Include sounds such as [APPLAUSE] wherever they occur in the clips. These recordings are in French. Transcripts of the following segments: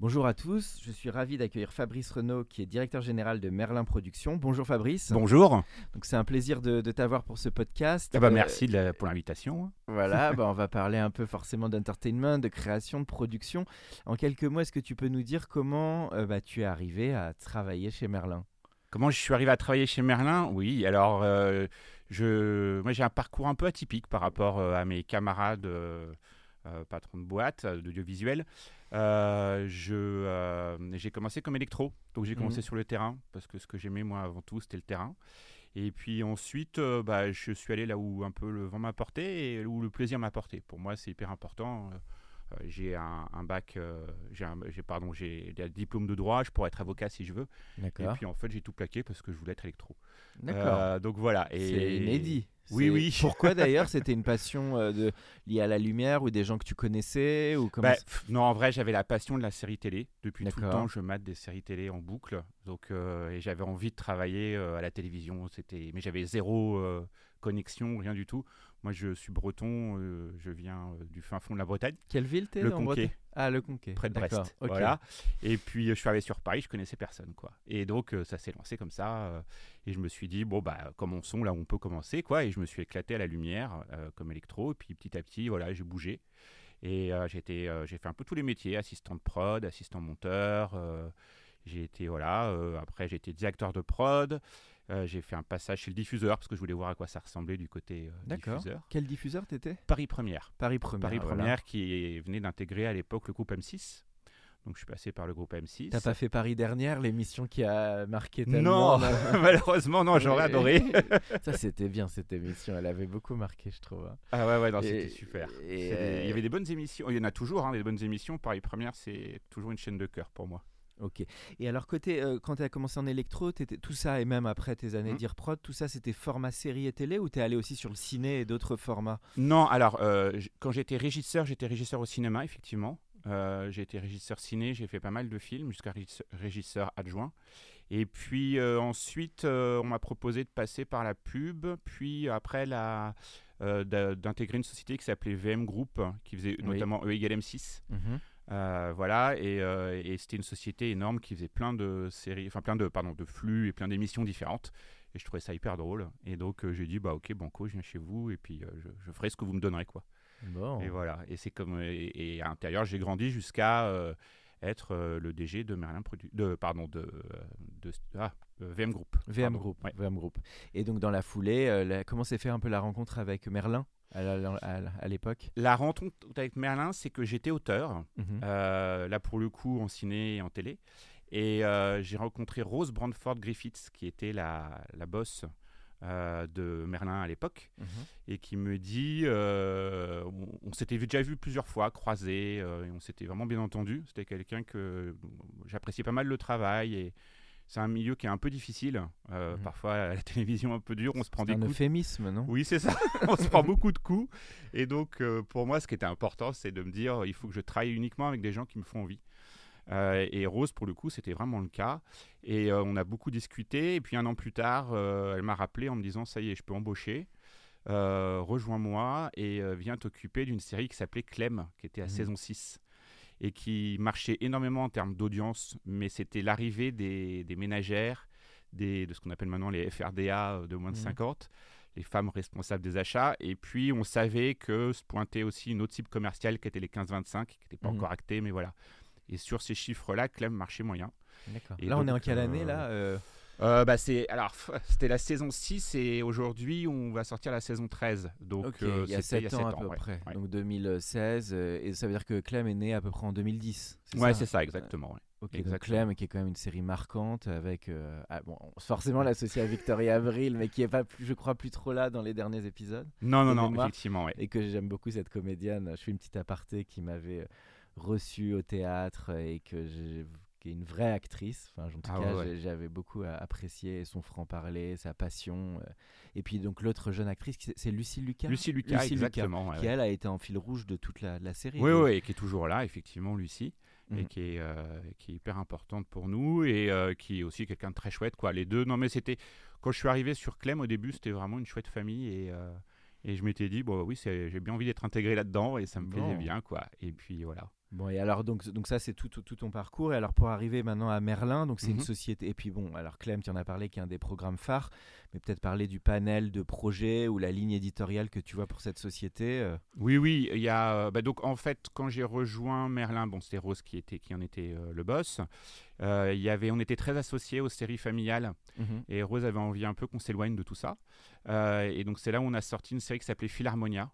Bonjour à tous, je suis ravi d'accueillir Fabrice Renaud qui est directeur général de Merlin Productions. Bonjour Fabrice. Bonjour. Donc c'est un plaisir de, de t'avoir pour ce podcast. Ah bah, Euh, merci la- pour l'invitation. Voilà, [LAUGHS] bah, on va parler un peu forcément d'entertainment, de création, de production. En quelques mots, est-ce que tu peux nous dire comment euh, bah, tu es arrivé à travailler chez Merlin? Comment je suis arrivé à travailler chez Merlin? Oui, alors euh, je, moi j'ai un parcours un peu atypique par rapport à mes camarades euh, patrons de boîte, euh, d'audiovisuel. Euh, je, j'ai commencé comme électro, donc j'ai commencé Mhm. sur le terrain parce que ce que j'aimais moi avant tout c'était le terrain. Et puis ensuite, euh, bah, je suis allé là où un peu le vent m'a porté et où le plaisir m'a porté. Pour moi, c'est hyper important. Euh, j'ai un, un bac, euh, j'ai pardon, j'ai un diplôme de droit. Je pourrais être avocat si je veux. Et puis en fait, j'ai tout plaqué parce que je voulais être électro. D'accord. Euh, donc voilà. Et C'est inédit. Oui, oui. Pourquoi [LAUGHS] d'ailleurs C'était une passion euh, de... liée à la lumière ou des gens que tu connaissais ou comment Bah, pff, non, en vrai, j'avais la passion de la série télé. Depuis tout le temps, je mate des séries télé en boucle. Donc, euh, et j'avais envie de travailler euh, à la télévision. C'était, mais j'avais zéro connexion, rien du tout. Moi, je suis breton. euh, je viens euh, du fin fond de la Bretagne, Quelle ville t'es Le en Conquet. Bretagne? Ah, le Conquet. près de Brest. Voilà. Et puis, euh, je suis arrivé sur Paris. Je connaissais personne, quoi. Et donc, ça s'est lancé comme ça. et je me suis dit, bon, bah, commençons là où on peut commencer, quoi. Et je me suis éclaté à la lumière comme électro. Et puis, petit à petit, voilà, j'ai bougé. Et j'ai fait un peu tous les métiers, assistant de prod, assistant monteur. j'ai été, voilà, après j'ai été directeur de prod. Euh, j'ai fait un passage chez le diffuseur parce que je voulais voir à quoi ça ressemblait du côté euh, D'accord. diffuseur. Quel diffuseur t'étais? Paris Première. Paris Première. Paris voilà. Première qui venait d'intégrer à l'époque le groupe M6. Donc je suis passé par le groupe M6. T'as pas fait Paris dernière, l'émission qui a marqué tellement Non, [LAUGHS] [LAUGHS] malheureusement non, j'aurais adoré. [LAUGHS] Ça c'était bien cette émission, elle avait beaucoup marqué je trouve. hein. Ah ouais ouais, non, c'était super. et, C'est des- euh, Il y avait des bonnes émissions, il y en a toujours, hein, des bonnes émissions. Paris Première, c'est toujours une chaîne de cœur pour moi. Ok. Et alors côté, euh, quand tu as commencé en électro, tout ça et même après tes années Mhm. d'IRPROD, tout ça c'était format série et télé ou t'es allé aussi sur le ciné et d'autres formats? Non, alors euh, quand j'étais régisseur, j'étais régisseur au cinéma effectivement. Euh, j'ai été régisseur ciné, j'ai fait pas mal de films jusqu'à régisseur- adjoint. Et puis euh, ensuite, on m'a proposé de passer par la pub, puis après la, d'intégrer une société qui s'appelait VM Group, qui faisait Oui. notamment E égale M6. Euh, voilà, et, euh, et c'était une société énorme qui faisait plein de séries, enfin plein de, pardon, de flux et plein d'émissions différentes. Et je trouvais ça hyper drôle. Et donc euh, j'ai dit, bah ok, banco, je viens chez vous et puis je, je ferai ce que vous me donnerez, quoi. Bon. Et voilà. Et c'est comme, et, et à l'intérieur, j'ai grandi jusqu'à être le DG de Merlin Produ, de, pardon, de, de ah, VM Group. VM pardon. Group, Ouais. VM Group. Et donc dans la foulée, la- comment s'est fait un peu la rencontre avec Merlin? À l'époque La rencontre avec Merlin, c'est que j'étais auteur. Mhm. Euh, là pour le coup en ciné et en télé. Et euh, j'ai rencontré Rose Brandford Griffiths, qui était la, la boss euh, de Merlin à l'époque, Mhm. et qui me dit, on, on s'était déjà vu plusieurs fois, croisés, et on s'était vraiment bien entendu. C'était quelqu'un que j'appréciais pas mal le travail, et c'est un milieu qui est un peu difficile, euh, Mhm. parfois à la télévision un peu dur, on se prend C'est des un coups euphémisme, non? Oui, c'est ça. [LAUGHS] On se prend beaucoup de coups. Et donc, euh, pour moi, ce qui était important, c'est de me dire, il faut que je travaille uniquement avec des gens qui me font envie. Euh, et Rose, pour le coup, c'était vraiment le cas. Et on a beaucoup discuté. Et puis, un an plus tard, elle m'a rappelé en me disant, ça y est, je peux embaucher. Rejoins-moi et viens t'occuper d'une série qui s'appelait Clem, qui était à Mhm. saison 6 et qui marchait énormément en termes d'audience, mais c'était l'arrivée des, des ménagères, des, de ce qu'on appelle maintenant les FRDA euh, de moins de Mhm. 50, les femmes responsables des achats. Et puis, on savait que se pointait aussi une autre cible commerciale qui était les 15-25, qui n'était pas Mhm. encore actée, mais voilà. Et sur ces chiffres-là, Clem marchait moyen. D'accord. Et Là, on est en quelle année euh, là euh, Euh, bah, c'est alors c'était la saison 6 et aujourd'hui on va sortir la saison 13. Donc Ok, euh, il y a c'était 7 ans à peu ouais. près, Ouais, donc 2016, euh, et ça veut dire que Clem est né à peu près en 2010. Ouais, c'est ça exactement. donc Exactement. Clem, qui est quand même une série marquante avec, euh, ah, bon, forcément l'associé à Victoria Avril, mais qui est pas, plus, je crois, plus trop là dans les derniers épisodes. Non non non mémoire. effectivement ouais. Et que j'aime beaucoup cette comédienne. Je fais une petite aparté qui m'avait euh, reçu au théâtre et que j'ai qui est une vraie actrice. Enfin, en tout Ah cas, ouais, j'avais beaucoup apprécié son franc-parler, sa passion. euh. Et puis donc l'autre jeune actrice, c'est Lucie Lucas. Lucie Lucas Lucie exactement. qui elle a été en fil rouge de toute la, la série. Oui, oui, et qui est toujours là, effectivement, Lucie, et Mhm. qui est, euh, qui est hyper importante pour nous, et euh, qui est aussi quelqu'un de très chouette, quoi. Les deux, non, mais c'était. Quand je suis arrivé sur Clem au début, c'était vraiment une chouette famille, et, euh, et je m'étais dit, bon, oui, j'ai bien envie d'être intégré là-dedans, et ça me plaisait Bon. bien, quoi. Et puis voilà. Bon, et alors, donc, donc ça, c'est tout, tout, tout ton parcours. Et alors, pour arriver maintenant à Merlin, donc c'est une Mhm. société. Et puis, bon, alors, Clem, tu en as parlé, qui est un des programmes phares, mais peut-être parler du panel de projets ou la ligne éditoriale que tu vois pour cette société. euh. Oui, oui, il y a. euh, bah, donc, en fait, quand j'ai rejoint Merlin, bon, c'était Rose qui, était, qui en était euh, le boss. Euh, il y avait, on était très associés aux séries familiales. Et Rose avait envie un peu qu'on s'éloigne de tout ça. Euh, et donc c'est là où on a sorti une série qui s'appelait Philharmonia,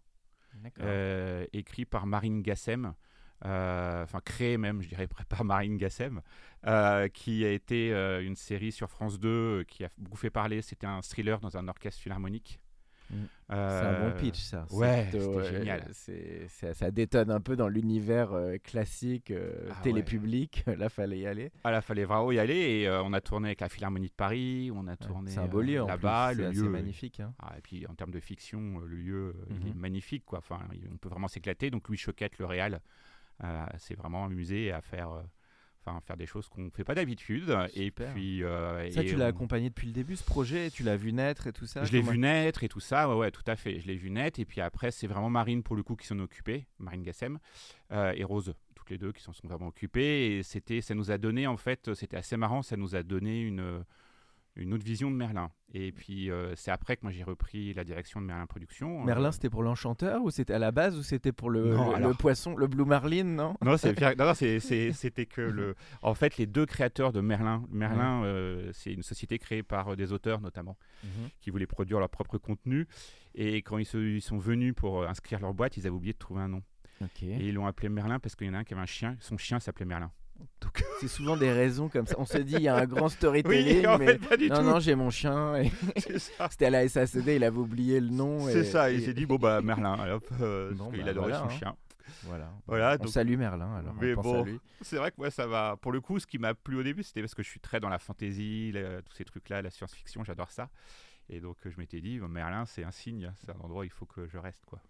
D'accord. euh, écrit par Marine Gassem, enfin créé même, je dirais, [LAUGHS] par Marine Gassem, euh, qui a été euh, une série sur France 2 euh, qui a beaucoup fait parler. C'était un thriller dans un orchestre philharmonique. Mm. C'est Euh, un bon pitch, ça. Ouais, c'était euh, génial. ça, ça détonne un peu dans l'univers euh, classique, euh, Ah télépublic. [LAUGHS] Là, fallait y aller. Ah là, fallait vraiment y aller et euh, on a tourné avec la Philharmonie de Paris, on a tourné c'est un beau euh, lieu en là-bas, C'est assez magnifique. hein. Ah, et puis en termes de fiction, euh, le lieu euh, il est Mhm. magnifique quoi. Enfin, on peut vraiment s'éclater. Donc Louis Choquette, le réal, s'est vraiment amusé à faire, euh, enfin faire des choses qu'on ne fait pas d'habitude. Et puis euh, Ça, et tu l'as on- accompagné depuis le début, ce projet Tu l'as vu naître et tout ça Je l'ai vu naître et tout ça, ouais, ouais, tout à fait. Je l'ai vu naître. Et puis après, c'est vraiment Marine, pour le coup, qui s'en occupait, Marine Gassem, euh, et Rose, toutes les deux qui s'en sont vraiment occupées. Et c'était, ça nous a donné, en fait, c'était assez marrant, ça nous a donné une, une autre vision de Merlin. Et puis, euh, c'est après que moi, j'ai repris la direction de Merlin Productions. Merlin, Euh, c'était pour l'enchanteur ou c'était à la base ou c'était pour le, Non, le- poisson, le Blue Marlin, non? Non, [LAUGHS] c'était que le. En fait, les deux créateurs de Merlin. Merlin, euh, c'est une société créée par des auteurs notamment. qui voulaient produire leur propre contenu. Et quand ils, se- ils sont venus pour inscrire leur boîte, ils avaient oublié de trouver un nom. Et ils l'ont appelé Merlin parce qu'il y en a un qui avait un chien. Son chien s'appelait Merlin. Donc, [LAUGHS] C'est souvent des raisons comme ça. On se dit, il y a un grand storytelling, oui, en mais fait, pas du non, tout. non, j'ai mon chien. et. [LAUGHS] [LAUGHS] C'était à la SACD, il avait oublié le nom. C'est et- ça. Il et- s'est dit, bon, bah, Merlin. hop, euh, Bon, qu'il bah, adorait voilà, son hein. chien. Voilà. Voilà, On donc- salue Merlin alors. Mais on bon. C'est vrai que moi, ça va. Pour le coup, ce qui m'a plu au début, c'était parce que je suis très dans la fantasy, la- tous ces trucs-là, la science-fiction, j'adore ça. Et donc, je m'étais dit, Merlin, c'est un signe, c'est un endroit où il faut que je reste, quoi.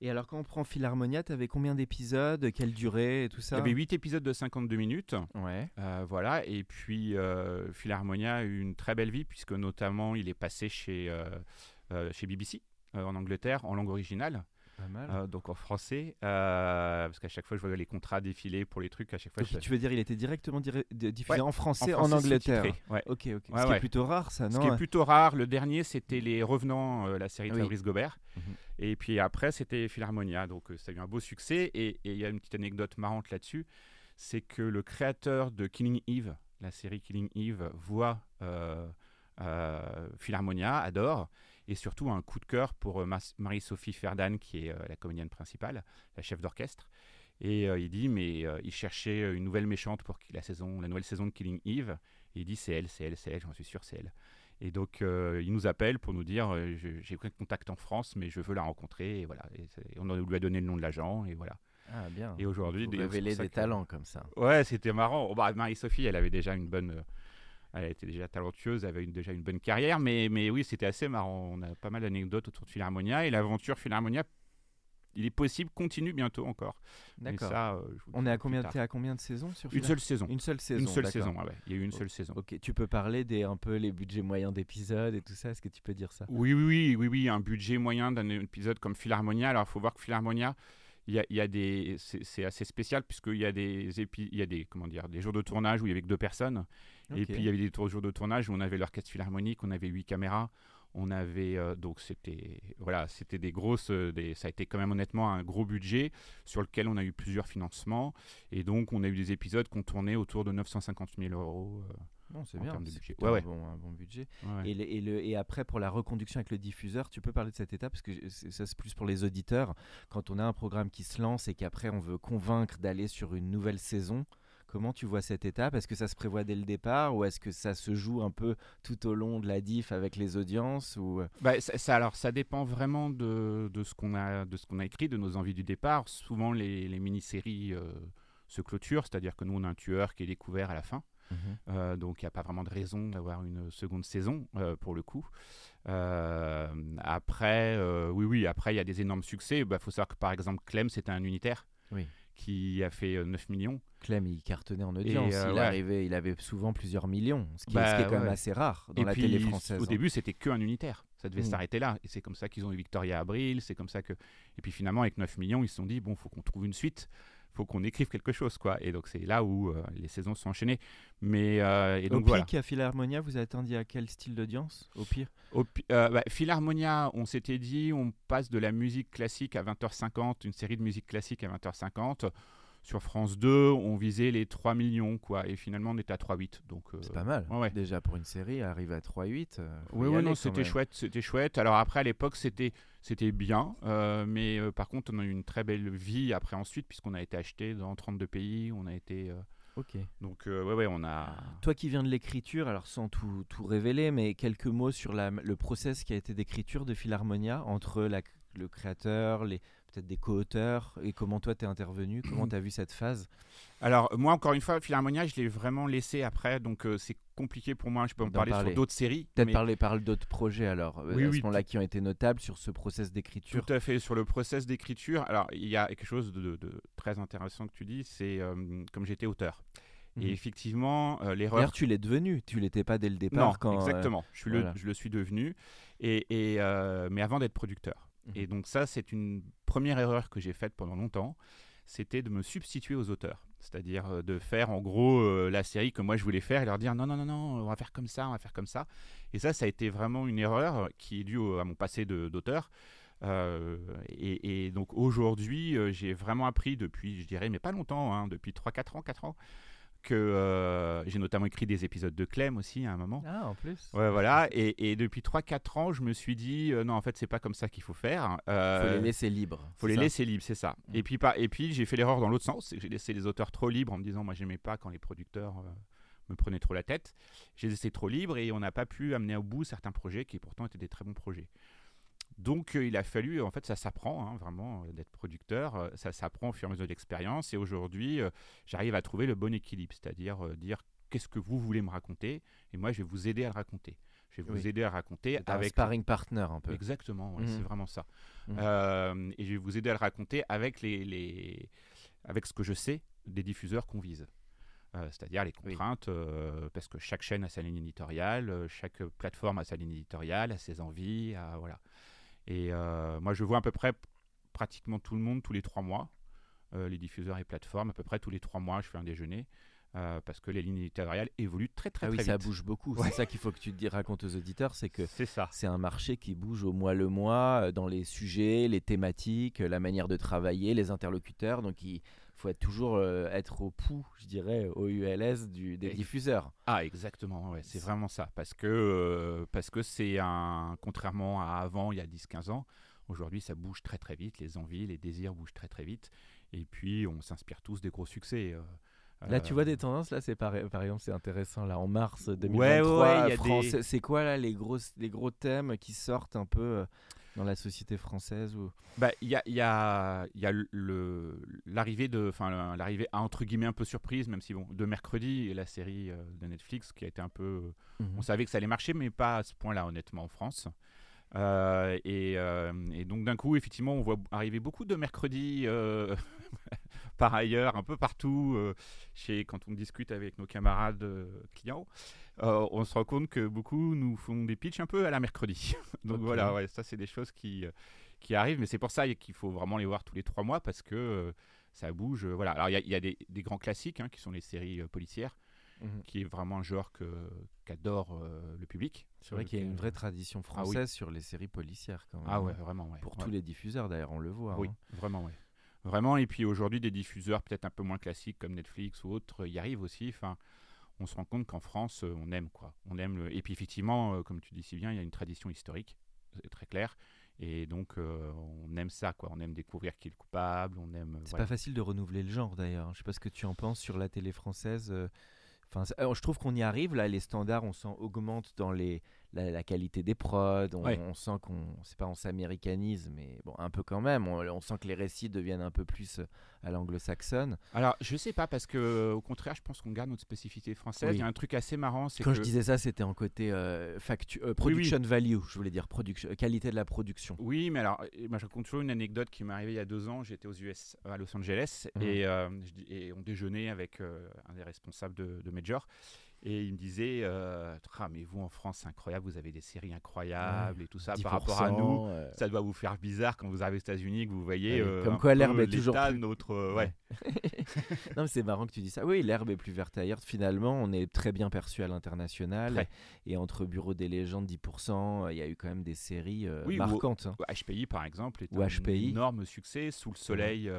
Et alors, quand on prend Philharmonia, t'avais combien d'épisodes Quelle durée et tout Il ça y avait 8 épisodes de 52 minutes. Ouais. Euh, voilà, et puis euh, Philharmonia a eu une très belle vie, puisque notamment il est passé chez, euh, chez BBC en Angleterre, en langue originale, Pas mal. euh, donc en français, euh, parce qu'à chaque fois je voyais les contrats défiler pour les trucs, à chaque fois Donc, je- tu veux dire, il était directement diffusé Ouais, en français en, français Angleterre ouais. Ok, ok. Ouais, Ce qui est plutôt rare, ça, Ce non qui est plutôt rare, le dernier c'était Les Revenants, euh, la série de Oui. Fabrice Gobert, Mhm. et puis après c'était Philharmonia, donc ça a eu un beau succès, et il y a une petite anecdote marrante là-dessus, c'est que le créateur de Killing Eve, la série Killing Eve, voit Philharmonia, adore, et surtout a un coup de cœur pour euh, Marie-Sophie Ferdan, qui est euh, la comédienne principale, la chef d'orchestre. Et euh, il dit, mais euh, il cherchait une nouvelle méchante pour la, saison, la nouvelle saison de Killing Eve. Et il dit, c'est elle, c'est elle, c'est elle, j'en suis sûr, c'est elle. Et donc, euh, il nous appelle pour nous dire, j'ai pris contact en France, mais je veux la rencontrer. Et voilà. Et on lui a donné le nom de l'agent, et voilà. Ah, bien. Et aujourd'hui, révéler des que- talents comme ça. Ouais, c'était marrant. Bah, Marie-Sophie, elle avait déjà une bonne. Elle était déjà talentueuse, avait une- déjà une bonne carrière, mais, mais oui, c'était assez marrant. On a pas mal d'anecdotes autour de Philharmonia et l'aventure Philharmonia, il est possible, continue bientôt encore. D'accord. euh, On est à combien, t'es à combien de saisons sur Une seule saison. Une seule saison. Une seule saison, ah ouais. Il y a eu une Oh, seule saison. Ok, tu peux parler des un peu les budgets moyens d'épisodes et tout ça. Est-ce que tu peux dire ça? Oui, oui, oui, oui, oui, un budget moyen d'un épisode comme Philharmonia. Alors, il faut voir que Philharmonia, il y a, il y a des, c'est c'est assez spécial puisqu'il y a des épi- il y a des, comment dire, des jours de tournage où il y avait que deux personnes. Et puis il y avait des jours de tournage où on avait l'orchestre philharmonique, on avait huit caméras, on avait euh, donc c'était voilà, c'était des grosses, euh, des, ça a été quand même honnêtement un gros budget sur lequel on a eu plusieurs financements et donc on a eu des épisodes qu'on tournait autour de 950 000 euros. euh, Bon, c'est En bien. de budget. Ouais, un. Bon, un bon budget. Ouais. Et, le- et, le- et après, pour la reconduction avec le diffuseur, tu peux parler de cette étape? Parce que ça, c'est plus pour les auditeurs. Quand on a un programme qui se lance et qu'après on veut convaincre d'aller sur une nouvelle saison, comment tu vois cette étape Est-ce que ça se prévoit dès le départ ou est-ce que ça se joue un peu tout au long de la diff avec les audiences ou... euh, Bah, ça, ça- alors, ça dépend vraiment de, de ce qu'on a, de ce qu'on a écrit, de nos envies du départ. Souvent, les, les mini-séries euh, se clôturent, c'est-à-dire que nous, on a un tueur qui est découvert à la fin. Euh, donc il n'y a pas vraiment de raison d'avoir une seconde saison euh, pour le coup. Euh, après, oui, oui, après il y a des énormes succès. Il faut savoir que par exemple Clem, c'était un unitaire Oui. Qui a fait euh, 9 millions. Clem, il cartonnait en audience. euh, il, ouais. arrivait, il avait souvent plusieurs millions, ce qui, est- Bah, ce qui est quand même assez rare dans et la puis télé française. au hein. début, c'était que un unitaire. Ça devait Mm. s'arrêter là. Et c'est comme ça qu'ils ont eu Victoria Abril. C'est comme ça que. Et puis finalement, avec 9 millions, ils se sont dit bon, faut qu'on trouve une suite. Faut qu'on écrive quelque chose, quoi. Et donc c'est là où euh, les saisons sont enchaînées. Mais euh, et Au donc voilà. pic, à Philharmonia, vous attendiez à quel style d'audience Au pire? Au pi- euh, bah, Philharmonia, on s'était dit, on passe de la musique classique à 20h50, une série de musique classique à 20h50. Sur France 2, on visait les 3 millions, quoi. Et finalement, on était à 3,8. Donc, euh, C'est pas mal. ouais, ouais. Déjà pour une série, arriver à 3-8. euh, Oui, non, c'était chouette, c'était chouette. Alors après, à l'époque, c'était c'était bien, euh, mais euh, par contre, on a eu une très belle vie après ensuite, puisqu'on a été acheté dans 32 pays, on a été... Ok. donc, euh, ouais, ouais, on a... Toi qui viens de l'écriture, alors sans tout, tout révéler, mais quelques mots sur la, le process qui a été d'écriture de Philharmonia entre la- le créateur, les peut-être des co-auteurs, et comment toi t'es intervenu, [CLEARS THROAT] comment t'as vu cette phase? Alors, moi, encore une fois, Philharmonia, je l'ai vraiment laissé après, donc euh, c'est compliqué pour moi, je peux en parler, parler. sur d'autres séries. Peut-être mais- parler par d'autres projets alors, euh, Oui, à oui, ce moment-là, qui ont été notables sur ce process d'écriture. Tout à fait, sur le process d'écriture. Alors, il y a quelque chose de, de- de très intéressant que tu dis, c'est euh, comme j'étais auteur. Mhm. Et effectivement, euh, l'erreur. D'ailleurs, tu l'es devenu, tu l'étais pas dès le départ Non, quand. euh, exactement. je, suis le, voilà. je le suis devenu. Et, et, euh, mais avant d'être producteur. Mhm. Et donc, ça, c'est une première erreur que j'ai faite pendant longtemps. C'était de me substituer aux auteurs. C'est-à-dire euh, de faire en gros euh, la série que moi je voulais faire et leur dire non, non, non, non, on va faire comme ça, on va faire comme ça. Et ça, ça a été vraiment une erreur qui est due au- à mon passé d'auteur. Euh, et, et donc aujourd'hui, j'ai vraiment appris depuis, je dirais, mais pas longtemps, hein, depuis 3-4 ans, 4 ans, que euh, j'ai notamment écrit des épisodes de Clem aussi à un moment. Ah, en plus. Ouais, voilà. Et, et depuis 3-4 ans, je me suis dit, euh, non, en fait, c'est pas comme ça qu'il faut faire. Euh, Faut les laisser libres. faut les ça laisser libres, c'est ça. Mm. Et puis, pas, et puis j'ai fait l'erreur dans l'autre sens, c'est que j'ai laissé les auteurs trop libres en me disant, moi, j'aimais pas quand les producteurs euh, me prenaient trop la tête. J'ai laissé trop libres et on n'a pas pu amener au bout certains projets qui pourtant étaient des très bons projets. Donc, euh, il a fallu, en fait, ça s'apprend hein, vraiment euh, d'être producteur, euh, ça s'apprend au fur et à mesure de l'expérience. Et aujourd'hui, j'arrive à trouver le bon équilibre, c'est-à-dire dire qu'est-ce que vous voulez me raconter et moi, je vais vous aider à le raconter. Je vais vous aider à le raconter C'est un avec sparring partner un peu. Exactement, ouais, c'est vraiment ça. Euh, et je vais vous aider à le raconter avec, les, les- avec ce que je sais des diffuseurs qu'on vise. Euh, C'est-à-dire les Oui. contraintes, euh, parce que chaque chaîne a sa ligne éditoriale, chaque plateforme a sa ligne éditoriale, a ses envies, a- voilà. Et euh, moi, je vois à peu près pratiquement tout le monde tous les trois mois, euh, les diffuseurs et plateformes, à peu près tous les trois mois, je fais un déjeuner, euh, parce que les lignes éditoriales évoluent très très ah oui, ça bouge beaucoup. Ouais. C'est ça qu'il faut que tu te racontes aux auditeurs, c'est que C'est un marché qui bouge au mois le mois dans les sujets, les thématiques, la manière de travailler, les interlocuteurs. Donc il faut être toujours euh, être au pouls, je dirais, au ULS du, des Et- diffuseurs. Ah, exactement, ouais, c'est vraiment ça. Parce que euh, parce que c'est un. Contrairement à avant, il y a 10-15 ans, aujourd'hui, ça bouge très très vite. Les envies, les désirs bougent très très vite. Et puis, on s'inspire tous des gros succès. euh, Là, tu vois des tendances. Là, c'est par, par exemple, c'est intéressant. Là, en mars ouais, 2023, ouais, il y a France- des- c'est quoi là les gros, les gros thèmes qui sortent un peu euh, dans la société française ou... Bah, il y a, il y a, il y a le- l'arrivée de, enfin, l'arrivée entre guillemets un peu surprise, même si bon, de mercredi, la série euh, de Netflix qui a été un peu Mhm. On savait que ça allait marcher, mais pas à ce point-là, honnêtement, en France. Euh, et, euh, et donc, d'un coup, effectivement, on voit arriver beaucoup de mercredis euh, [LAUGHS] par ailleurs, un peu partout. chez, quand on discute avec nos camarades clients, on se rend compte que beaucoup nous font des pitchs un peu à la mercredi. [LAUGHS] donc, voilà, ouais, ça, c'est des choses qui, qui arrivent. Mais c'est pour ça qu'il faut vraiment les voir tous les trois mois parce que ça bouge. voilà. Alors, il y a, il y a des, des grands classiques hein, qui sont les séries policières Mhm. qui est vraiment un genre qu'adore le public. C'est vrai qu'il y a une vraie tradition Ah oui. française sur les séries policières quand même. Ah ouais, hein. vraiment, ouais. Pour Ouais. tous les diffuseurs d'ailleurs, on le voit. Oui, hein. vraiment, ouais. Vraiment, et puis aujourd'hui, des diffuseurs peut-être un peu moins classiques comme Netflix ou autres y arrivent aussi. Enfin, on se rend compte qu'en France, euh, on aime quoi. On aime le... Et puis effectivement, euh, comme tu dis si bien, il y a une tradition historique, c'est très clair. Et donc, euh, on aime ça, quoi. On aime découvrir qui est le coupable. On aime. C'est voilà. pas facile de renouveler le genre d'ailleurs. Je sais pas ce que tu en penses sur la télé française. euh, Alors, je trouve qu'on y arrive là. Les standards, on sent augmentent dans les la, la qualité des prods. On, Ouais. on sent qu'on, c'est pas on s'américanise, mais bon, un peu quand même. On, on sent que les récits deviennent un peu plus euh, à l'anglo-saxonne. Alors, je sais pas parce que au contraire, je pense qu'on garde notre spécificité française. Oui. Il y a un truc assez marrant, c'est Quand que je disais ça, c'était en côté euh, factu- euh, production value. Je voulais dire production, qualité de la production. Oui, mais alors, moi, je raconte toujours une anecdote qui m'est arrivée il y a deux ans. J'étais aux US, à Los Angeles, Mhm. et, euh, on déjeunait avec un des responsables de, de Major. Et il me disait euh, Ah, mais vous en France, c'est incroyable, vous avez des séries incroyables et tout ça par rapport à nous. 10%, euh, Ça doit vous faire bizarre quand vous arrivez aux États-Unis, que vous voyez. Ouais, euh, comme quoi l'herbe est toujours plus- notre. euh, ouais. [LAUGHS] non, mais c'est marrant que tu dis ça. Oui, l'herbe est plus verte ailleurs. Finalement, on est très bien perçu à l'international. Et entre Bureau des légendes, 10%, il y a eu quand même des séries euh, Oui, ou- marquantes. hein. HPI, par exemple, est Ou un HPI. énorme succès. Sous le soleil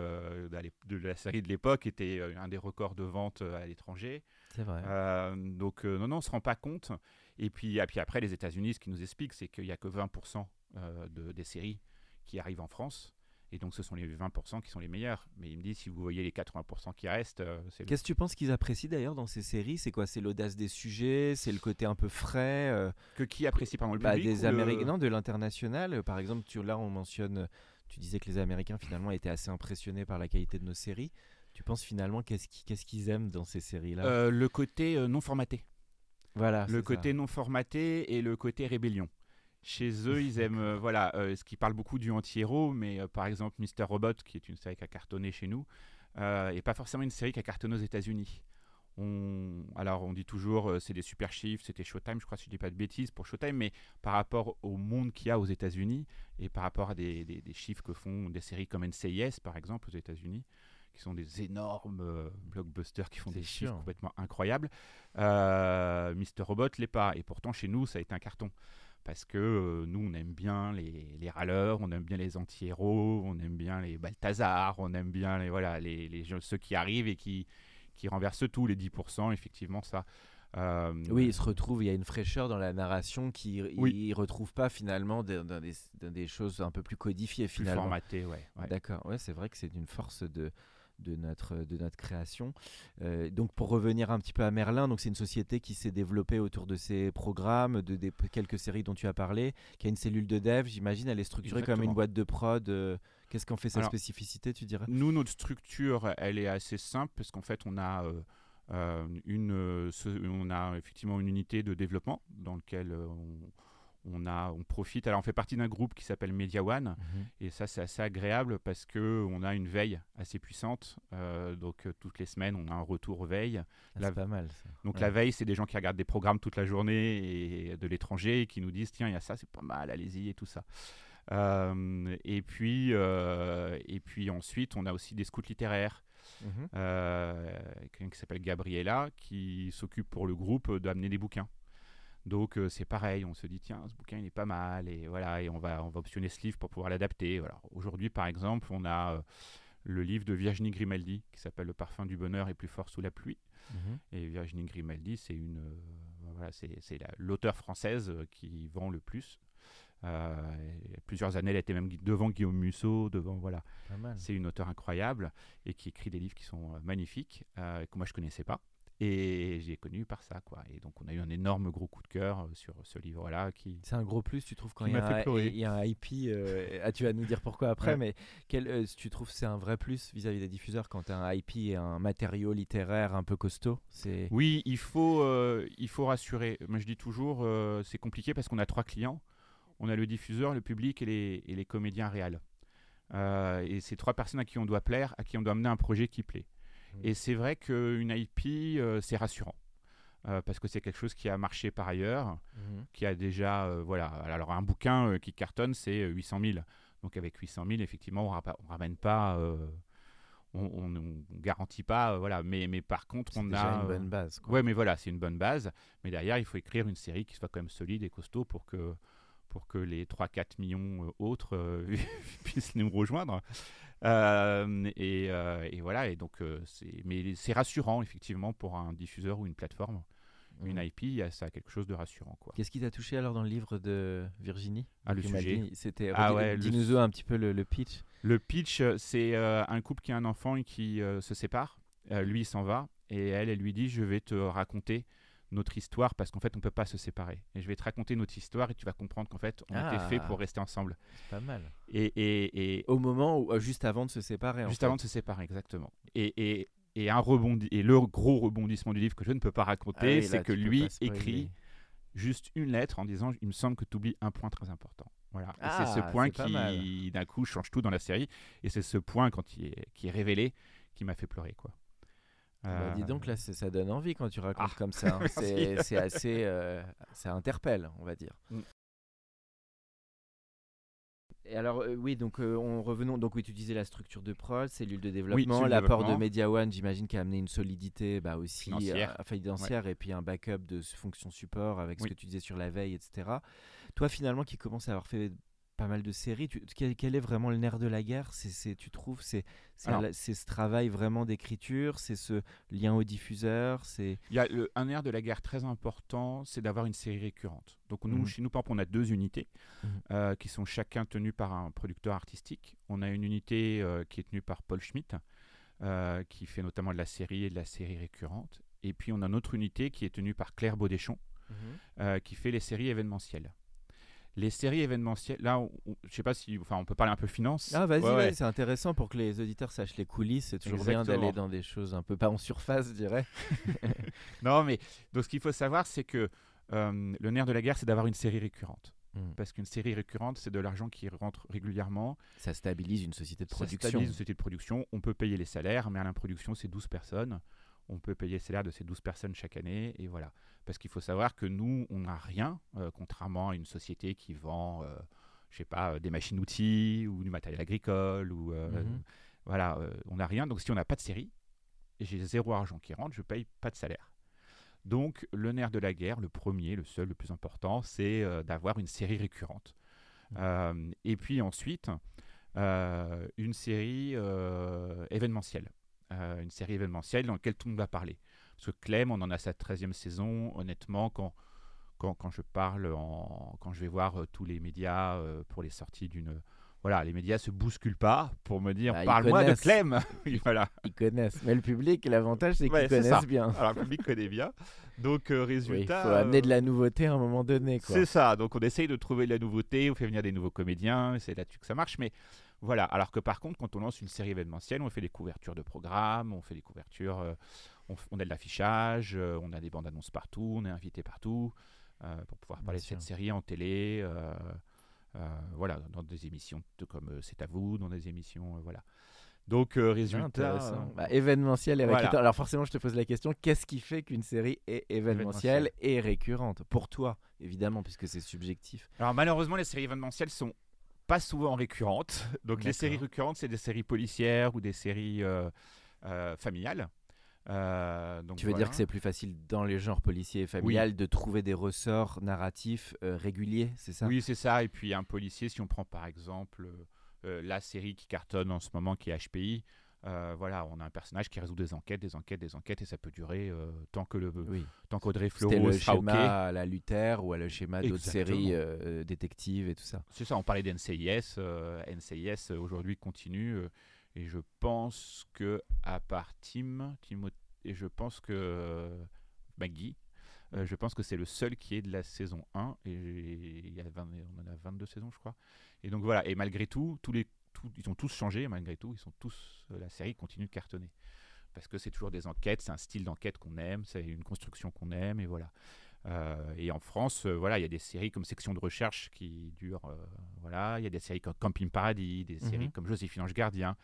d'aller- de la série de l'époque était un des records de vente à l'étranger. C'est vrai. Euh, donc, euh, non, non, on ne se rend pas compte. Et puis, et puis après, les États-Unis, ce qui nous explique, c'est qu'il n'y a que 20% euh, de, des séries qui arrivent en France. Et donc, ce sont les 20% qui sont les meilleurs. Mais il me dit, si vous voyez les 80% qui restent, euh, c'est Qu'est-ce que tu penses qu'ils apprécient d'ailleurs dans ces séries? C'est quoi? C'est l'audace des sujets? C'est le côté un peu frais euh, que qui apprécie pardon, le bah, public des le- Américains, non, de l'international? Par exemple, tu, là, on mentionne. Tu disais que les Américains finalement étaient assez impressionnés par la qualité de nos séries. Tu penses finalement qu'est-ce qui- qu'est-ce qu'ils aiment dans ces séries-là? Euh, le côté euh, non formaté. Voilà. le ça. côté non formaté et le côté rébellion. Chez eux, [LAUGHS] ils aiment, euh, voilà, euh, ce qui parle beaucoup du anti-héros, mais euh, par exemple, Mister Robot, qui est une série qui a cartonné chez nous, et pas forcément une série qui a cartonné aux États-Unis. On, alors, on dit toujours, c'est des super chiffres, c'était Showtime, je crois, si je dis pas de bêtises pour Showtime, mais par rapport au monde qu'il y a aux États-Unis et par rapport à des, des- des chiffres que font des séries comme NCIS, par exemple, aux États-Unis, qui sont des énormes euh, blockbusters qui font des chiffres sûr. complètement incroyables. Euh, Mister Robot l'est pas. Et pourtant, chez nous, ça a été un carton. Parce que euh, nous, on aime bien les, les râleurs, on aime bien les anti-héros, on aime bien les Balthazar, on aime bien les, voilà, les, les ceux qui arrivent et qui, qui renversent tout, les 10%, effectivement, ça. Euh, Oui, il se retrouve, il y a une fraîcheur dans la narration qui Oui. il retrouve pas finalement dans, dans des, dans des choses un peu plus codifiées plus finalement. formaté, ouais. ouais. D'accord, ouais, c'est vrai que c'est une force de, de, notre, de notre création. Euh, donc pour revenir un petit peu à Merlin, donc c'est une société qui s'est développée autour de ces programmes, de des, quelques séries dont tu as parlé, qui a une cellule de dev, j'imagine, elle est structurée comme une boîte de prod. euh, Qu'est-ce qu'en fait sa Alors, spécificité, tu dirais? Nous, notre structure, elle est assez simple parce qu'en fait, on a, euh, une, ce- on a effectivement une unité de développement dans lequel euh, on, on, a, on profite. Alors, on fait partie d'un groupe qui s'appelle Media One et ça, c'est assez agréable parce que on a une veille assez puissante. Euh, donc, euh, toutes les semaines, on a un retour veille. Ah, la- C'est pas mal ça. Donc Ouais. la veille, c'est des gens qui regardent des programmes toute la journée et de l'étranger et qui nous disent tiens, il y a ça, c'est pas mal, allez-y et tout ça. Euh, et puis euh, et puis ensuite, on a aussi des scouts littéraires. Mhm. Quelqu'un qui s'appelle Gabriella qui s'occupe pour le groupe d'amener des bouquins. Donc euh, c'est pareil, on se dit tiens ce bouquin il est pas mal et voilà et on va on va optionner ce livre pour pouvoir l'adapter. Voilà. Aujourd'hui par exemple on a euh, le livre de Virginie Grimaldi qui s'appelle Le parfum du bonheur est plus fort sous la pluie. Mhm. Et Virginie Grimaldi, c'est une, euh, voilà, c'est, c'est la- l'auteure française qui vend le plus. Il y a plusieurs années, elle était même devant Guillaume Musso, devant voilà. C'est une auteure incroyable et qui écrit des livres qui sont magnifiques que moi je connaissais pas. Et j'ai connu par ça, quoi. Et donc on a eu un énorme gros coup de cœur euh, sur ce livre-là qui. C'est un gros plus, tu trouves, quand il y, a un- il y a un IP. euh, ah, tu vas nous dire pourquoi après, Ouais. mais quel, euh, tu trouves c'est un vrai plus vis-à-vis des diffuseurs quand tu as un IP et un matériau littéraire un peu costaud? Oui, il faut, euh, il faut rassurer. Moi, je dis toujours, c'est compliqué parce qu'on a trois clients. On a le diffuseur, le public et les, et les comédiens réels. Et c'est trois personnes à qui on doit plaire, à qui on doit amener un projet qui plaît. Et c'est vrai qu'une IP, euh, c'est rassurant. Euh, parce que c'est quelque chose qui a marché par ailleurs, Mhm. qui a déjà, euh, voilà. Alors un bouquin euh, qui cartonne, c'est euh, 800 000. Donc avec 800 000, effectivement, on on ramène pas, on, on garantit pas, voilà. Mais, mais par contre, on déjà a une bonne base. quoi. Ouais, mais voilà, c'est une bonne base. Mais derrière, il faut écrire une série qui soit quand même solide et costaud pour que, pour que les 3-4 millions autres [LAUGHS] puissent nous rejoindre. Euh, et, euh, et voilà, et donc, euh, c'est, mais c'est rassurant, effectivement, pour un diffuseur ou une plateforme. Une Mm. IP, ça a quelque chose de rassurant. Quoi. Qu'est-ce qui t'a touché alors dans le livre de Virginie? Ah, le sujet. dit, C'était. Ah ouais, le Dis-nous un petit peu le, le pitch. Le pitch, c'est un couple qui a un enfant et qui se sépare. Lui, il s'en va et elle, elle lui dit Je vais te raconter notre histoire parce qu'en fait, on peut pas se séparer. Et je vais te raconter notre histoire et tu vas comprendre qu'en fait, on était Ah. fait pour rester ensemble. C'est pas mal. Et, et, et Au moment où, euh, juste avant de se séparer. en juste fait. avant de se séparer, exactement. Et, et, et un rebondi, et le gros rebondissement du livre que je ne peux pas Ah raconter, oui, c'est que lui écrit juste une lettre en disant Il me semble que tu oublies un point très important. Voilà. Et Ah, c'est ce point pas mal. qui, d'un coup, change tout dans la série. Et c'est ce point, quand il est, qui est révélé, qui m'a fait pleurer. Quoi. Bah, dis Euh, donc, là, c'est- ça donne envie quand tu racontes Ah, comme ça. hein. [LAUGHS] C'est assez. euh, ça interpelle, on va dire. Mm. Et alors, euh, oui, donc euh, on revenons. Donc, oui, tu disais la structure de prod, cellule de développement, l'apport de. Media One, j'imagine, qui a amené une solidité bah, aussi Financière. euh, financière et puis un backup de fonction support avec ce que tu disais sur la veille, etc. Toi, finalement, qui commence à avoir fait pas mal de séries, tu- quel, quel est vraiment le nerf de la guerre? C'est, Tu trouves c'est, c'est, ce travail vraiment d'écriture, c'est ce lien au diffuseur, c'est Il y a le- un air de la guerre très important, c'est d'avoir une série récurrente. Donc nous, Mhm. chez nous, par exemple, on a deux unités Mhm. euh, qui sont chacun tenues par un producteur artistique. On a une unité euh, qui est tenue par Paul Schmitt, euh, qui fait notamment de la série et de la série récurrente. Et puis on a une autre unité qui est tenue par Claire Baudéchon, euh, qui fait les séries événementielles. Les séries événementielles, là, on, on- je sais pas si, enfin, on peut parler un peu finance. Ah vas-y, Ouais, ouais. vas-y, c'est intéressant pour que les auditeurs sachent les coulisses. C'est toujours bien d'aller dans des choses un peu pas en surface, je dirais. [LAUGHS] [LAUGHS] Non, mais donc ce qu'il faut savoir, c'est que euh, le nerf de la guerre, c'est d'avoir une série récurrente. Mm. Parce qu'une série récurrente, c'est de l'argent qui rentre régulièrement. Ça stabilise une société de Ça production. stabilise une société de production. On peut payer les salaires, mais à l'improduction, c'est 12 personnes. On peut payer les salaires de ces 12 personnes chaque année. Et voilà. Parce qu'il faut savoir que nous, on n'a rien, euh, contrairement à une société qui vend, euh, je sais pas, euh, des machines-outils ou du matériel agricole. Ou, euh, Mhm. Voilà, on n'a rien. Donc si on n'a pas de série, et j'ai zéro argent qui rentre, je paye pas de salaire. Donc le nerf de la guerre, le premier, le seul, le plus important, c'est d'avoir une série récurrente. Mhm. Et puis ensuite, une série événementielle. Euh, une série événementielle dans laquelle tout le monde va parler. Parce que Clem, on en a sa 13e saison. Honnêtement, quand, quand, quand je parle, en, quand je vais voir euh, tous les médias euh, pour les sorties d'une... Voilà, les médias se bousculent pas pour me dire Bah, parle-moi de. Clem. [LAUGHS] Voilà. Ils connaissent. Mais le public, l'avantage, c'est qu'ils Ouais, connaissent ça. bien. Alors le public connaît bien. Donc Oui, il résultat. faut amener de la nouveauté à un moment donné. C'est ça. Donc on essaye de trouver de la nouveauté, on fait venir des nouveaux comédiens, c'est là-dessus que ça marche. Mais voilà. Alors que par contre, quand on lance une série événementielle, on fait des couvertures de programmes, on fait des couvertures, euh, on, a de l'affichage, euh, on a des bandes annonces partout, on est invité partout euh, pour pouvoir Bien parler de sûr. cette série en télé. voilà, dans des émissions de- comme C'est à vous, dans des émissions, voilà. Donc euh, Ah, résultat. euh, Bah, événementiel et voilà. Alors forcément, je te pose la question, qu'est-ce qui fait qu'une série est événementielle et récurrente? Pour toi, évidemment, puisque c'est subjectif. Alors malheureusement, les séries événementielles sont pas souvent récurrentes. [LAUGHS] Donc les séries récurrentes, c'est des séries policières ou des séries euh, euh, familiales. Euh, donc Tu veux voilà. dire que c'est plus facile dans les genres policiers et familial de trouver des ressorts narratifs réguliers, c'est ça? Oui, c'est ça. Et puis un policier, si on prend par exemple la série qui cartonne en ce moment, qui est HPI, euh, voilà, on a un personnage qui résout des enquêtes, des enquêtes, des enquêtes, et ça peut durer euh, tant que le Oui. tant qu'Audrey Fleurot le sera schéma à la Luther ou à le schéma d'autres séries euh, détectives et tout ça. C'est ça, on parlait d'NCIS. NCIS euh, aujourd'hui continue. et je pense que à part Tim, et je pense que Maggie, je pense que c'est le seul qui est de la saison 1. Et il y a 20 on en a 22 saisons, je crois. Et donc voilà, et malgré tout, tous les, tout- ils ont tous changé, malgré tout, ils sont tous, euh, la série continue de cartonner. Parce que c'est toujours des enquêtes, c'est un style d'enquête qu'on aime, c'est une construction qu'on aime, et voilà. Euh, et en France, euh, voilà, il y a des séries comme Section de recherche qui durent, euh, voilà, il y a des séries comme Camping Paradis, des Mhm. séries comme Joséphine Ange Gardien,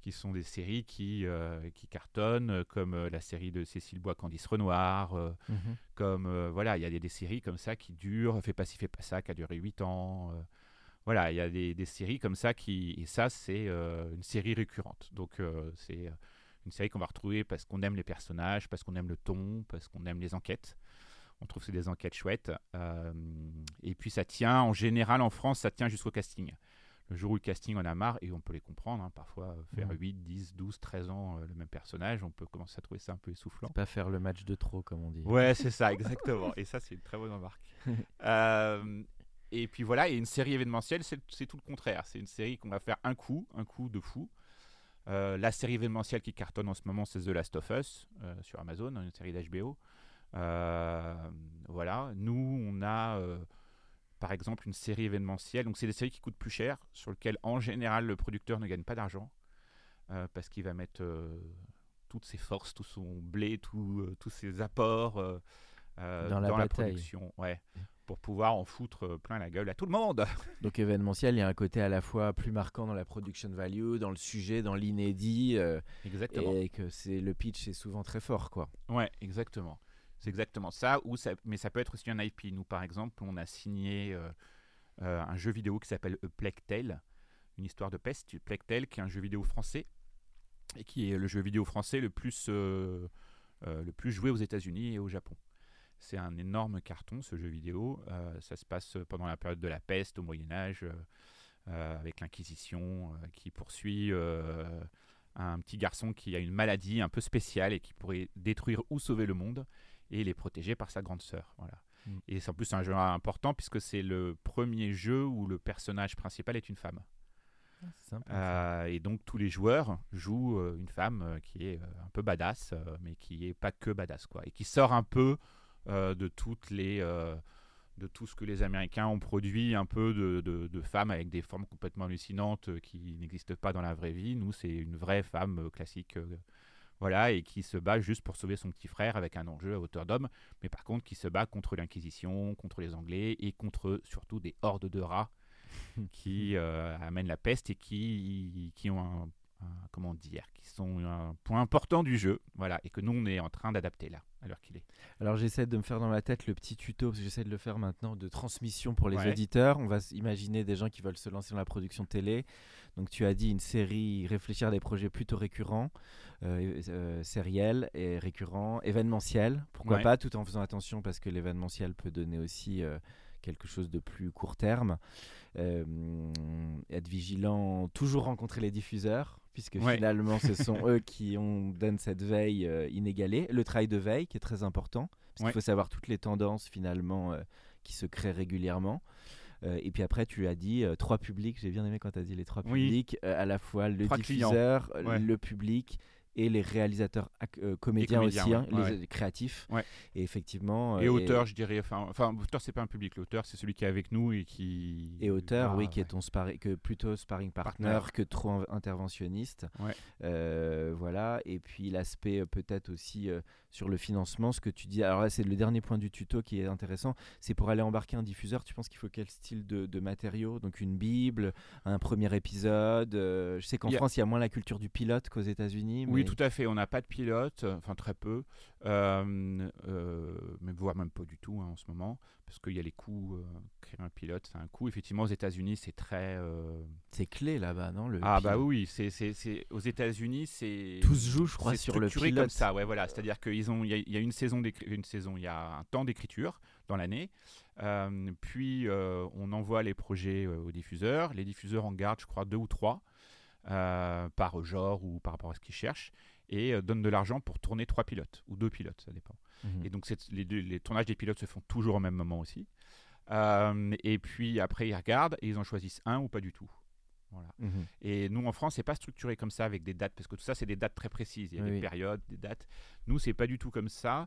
qui sont des séries qui, qui cartonnent, comme la série de Cécile Bois Candice Renoir, euh, comme voilà, il y a des, des séries comme ça qui durent, Fais pas ci, fais pas ça, qui a duré 8 ans. Voilà, il y a des, des séries comme ça qui. Et ça, c'est euh, une série récurrente. Donc, euh, c'est euh, une série qu'on va retrouver parce qu'on aime les personnages, parce qu'on aime le ton, parce qu'on aime les enquêtes. On trouve que c'est des enquêtes chouettes. euh, et puis, ça tient, en général, en France, ça tient jusqu'au casting. le jour où le casting en a marre, et on peut les comprendre, hein, parfois faire Mhm. 8, 10, 12, 13 ans le même personnage, on peut commencer à trouver ça un peu essoufflant. Pas faire le match de trop, comme on dit. Ouais, c'est ça, [LAUGHS] exactement. Et ça, c'est une très bonne remarque. [LAUGHS] Et puis voilà, et une série événementielle, c'est tout le contraire. C'est une série qu'on va faire un coup, un coup de fou. Euh, la série événementielle qui cartonne en ce moment, c'est The Last of Us euh, sur Amazon, une série d'HBO. Euh, voilà, nous, on a euh, par exemple une série événementielle. Donc, c'est des séries qui coûtent plus cher, sur lesquelles en général le producteur ne gagne pas d'argent parce qu'il va mettre toutes ses forces, tout son blé, tout, tous ses apports Dans la production. Ouais, pour pouvoir en foutre euh, plein la gueule à tout le monde. [LAUGHS] Donc événementiel, il y a un côté à la fois plus marquant dans la production value, dans le sujet, dans l'inédit, euh, Exactement. et que c'est le pitch est souvent très fort, quoi. Ouais, exactement. C'est exactement ça, ou ça. Mais ça peut être aussi un IP. Nous, par exemple, on a signé euh, euh, un jeu vidéo qui s'appelle A Plague Tale, une histoire de peste. A Plague Tale, qui est un jeu vidéo français, et qui est le jeu vidéo français le plus, le plus joué aux États-Unis et au Japon. C'est un énorme carton, ce jeu vidéo. Euh, ça se passe pendant la période de la peste, au Moyen-Âge, euh, euh, avec l'Inquisition, euh, qui poursuit un petit garçon qui a une maladie un peu spéciale et qui pourrait détruire ou sauver le monde et il est protégé par sa grande sœur. Voilà. Mm. Et c'est en plus un jeu important puisque c'est le premier jeu où le personnage principal est une femme. Sympa. Euh, et donc tous les joueurs jouent euh, une femme euh, qui est un peu badass, mais qui est pas que badass quoi, et qui sort un peu de toutes les euh, de tout ce que les Américains ont produit, un peu de, de- de femmes avec des formes complètement hallucinantes euh, qui n'existent pas dans la vraie vie. Nous, c'est une vraie femme euh, classique, euh, voilà, et qui se bat juste pour sauver son petit frère avec un enjeu à hauteur d'homme, mais par contre qui se bat contre l'Inquisition, contre les Anglais et contre surtout des hordes de rats [LAUGHS] qui euh, amènent la peste et qui, qui ont un- comment dire, qui sont un point important du jeu, voilà, et que nous on est en train d'adapter là, à l'heure qu'il est. Alors j'essaie de me faire dans ma tête le petit tuto, parce que j'essaie de le faire maintenant, de transmission pour les Ouais. auditeurs. On va imaginer des gens qui veulent se lancer dans la production télé. Donc tu as dit une série, réfléchir à des projets plutôt récurrents, euh, euh, sériels et récurrents, événementiels, pourquoi Ouais. pas, tout en faisant attention parce que l'événementiel peut donner aussi euh, quelque chose de plus court terme. Euh, être vigilant, toujours rencontrer les diffuseurs, puisque Ouais. finalement ce [LAUGHS] sont eux qui ont, donnent cette veille euh, inégalée. Le travail de veille qui est très important, parce Ouais. qu'il faut savoir toutes les tendances finalement euh, qui se créent régulièrement. Euh, et puis après, tu as dit euh, trois publics. J'ai bien aimé quand tu as dit les trois Oui. publics, euh, à la fois le Trois diffuseur, Ouais. le public et les réalisateurs, euh, comédiens, comédiens, aussi, hein, ouais, les ouais. créatifs. Ouais. Et effectivement. Et euh, auteur, je dirais, enfin, enfin auteur c'est pas un public, l'auteur c'est celui qui est avec nous et qui. Et auteur, Ah, oui, qui est ton sparring, que plutôt sparring partner, Partner. que trop in- interventionniste. Euh, voilà. Et puis l'aspect euh, peut-être aussi euh, sur le financement, ce que tu dis. Alors là, c'est le dernier point du tuto qui est intéressant. C'est pour aller embarquer un diffuseur. Tu penses qu'il faut quel style de, de matériaux? Donc une bible, un premier épisode. euh, je sais qu'en a- France, il y a moins la culture du pilote qu'aux États-Unis. Oui, tout à fait. On n'a pas de pilote, enfin très peu, euh, euh, mais voire même pas du tout hein, en ce moment, parce qu'il y a les coûts. euh, créer un pilote, c'est un coût. Effectivement, aux États-Unis, c'est très. euh, C'est clé là-bas, non le Ah bah oui, c'est c'est c'est aux États-Unis, c'est. Tout se joue, je crois, sur le pilote. comme ça, ouais, voilà. C'est-à-dire qu'ils ont, il y, y a une saison, une saison, il y a un temps d'écriture dans l'année. Euh, puis on envoie les projets aux diffuseurs. Les diffuseurs en gardent, je crois, deux ou trois par genre ou par rapport à ce qu'ils cherchent et donnent de l'argent pour tourner trois pilotes ou deux pilotes, ça dépend. Mhm. Et donc les, deux- les tournages des pilotes se font toujours au même moment aussi. Euh, et puis après ils regardent et ils en choisissent un ou pas du tout. Voilà. Mhm. Et nous, en France, c'est pas structuré comme ça avec des dates, parce que tout ça, c'est des dates très précises. Il y a Oui, des oui. périodes, des dates. Nous, c'est pas du tout comme ça.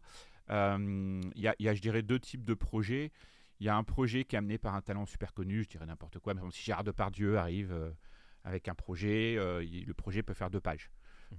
Euh, Il y, a, il y a, je dirais, deux types de projets. Il y a un projet qui est amené par un talent super connu, je dirais n'importe quoi. Exemple, si Gérard Depardieu arrive euh, avec un projet, il- le projet peut faire deux pages.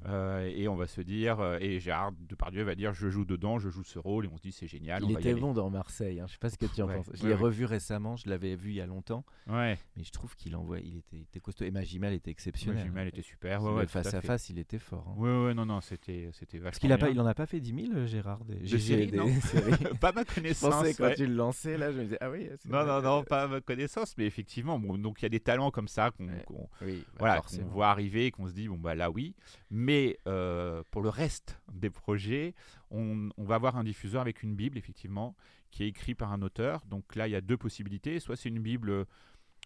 Euh, et on va se dire, euh, et Gérard Depardieu va dire, je joue dedans, je joue ce rôle, et on se dit, c'est génial. Il était bon dans Marseille. Hein. Je sais pas ce que tu en Ouais, penses. Je ouais, l'ai ouais. revu récemment. Je l'avais vu il y a longtemps. Mais je trouve qu'il envoie, il était, il était costaud. Et Magimel était exceptionnel. Jumel était super. À face à face, il était fort. hein. Ouais, ouais, non, non, c'était c'était vachement Parce qu'il a pas, il en a pas fait 10 000, euh, Gérard. Des, séries, des non. [LAUGHS] séries. [LAUGHS] pas ma Je connaissance. pensais quand tu le lançais là, je me disais ah oui. c'est Non, non, non, pas ma connaissance, mais effectivement, bon, donc il y a des talents comme ça qu'on bah, voilà, voit arriver et qu'on se dit, bon, bah là, oui. Mais euh, pour le reste des projets, on, on va avoir un diffuseur avec une Bible, effectivement, qui est écrit par un auteur. Donc là, il y a deux possibilités. Soit c'est une Bible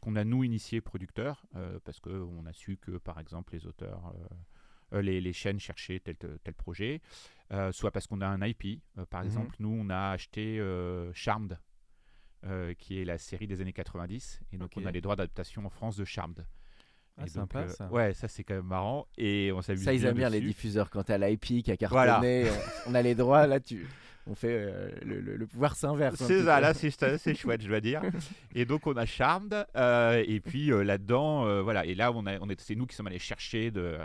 qu'on a nous initié producteurs, parce qu'on a su que par exemple les auteurs, les, les, chaînes cherchaient tel, tel projet, soit parce qu'on a un IP. par Mhm. exemple, nous on a acheté Charmed, qui est la série des années 90, et donc on a les droits d'adaptation en France de Charmed. Ah, Et sympa, donc, euh, ça. Ouais, ça c'est quand même marrant, et on s'amuse Ça, ils aiment bien les diffuseurs. Quand t'as l'IP qui a Voilà. cartonné, on, [LAUGHS] on a les droits. Là, tu, on fait euh, le, le- le pouvoir s'inverse. un C'est ça, là c'est c'est chouette, je dois dire. [LAUGHS] Et donc on a Charmed, euh, et puis euh, là-dedans, euh, voilà, et là on a, on est, c'est nous qui sommes allés chercher de,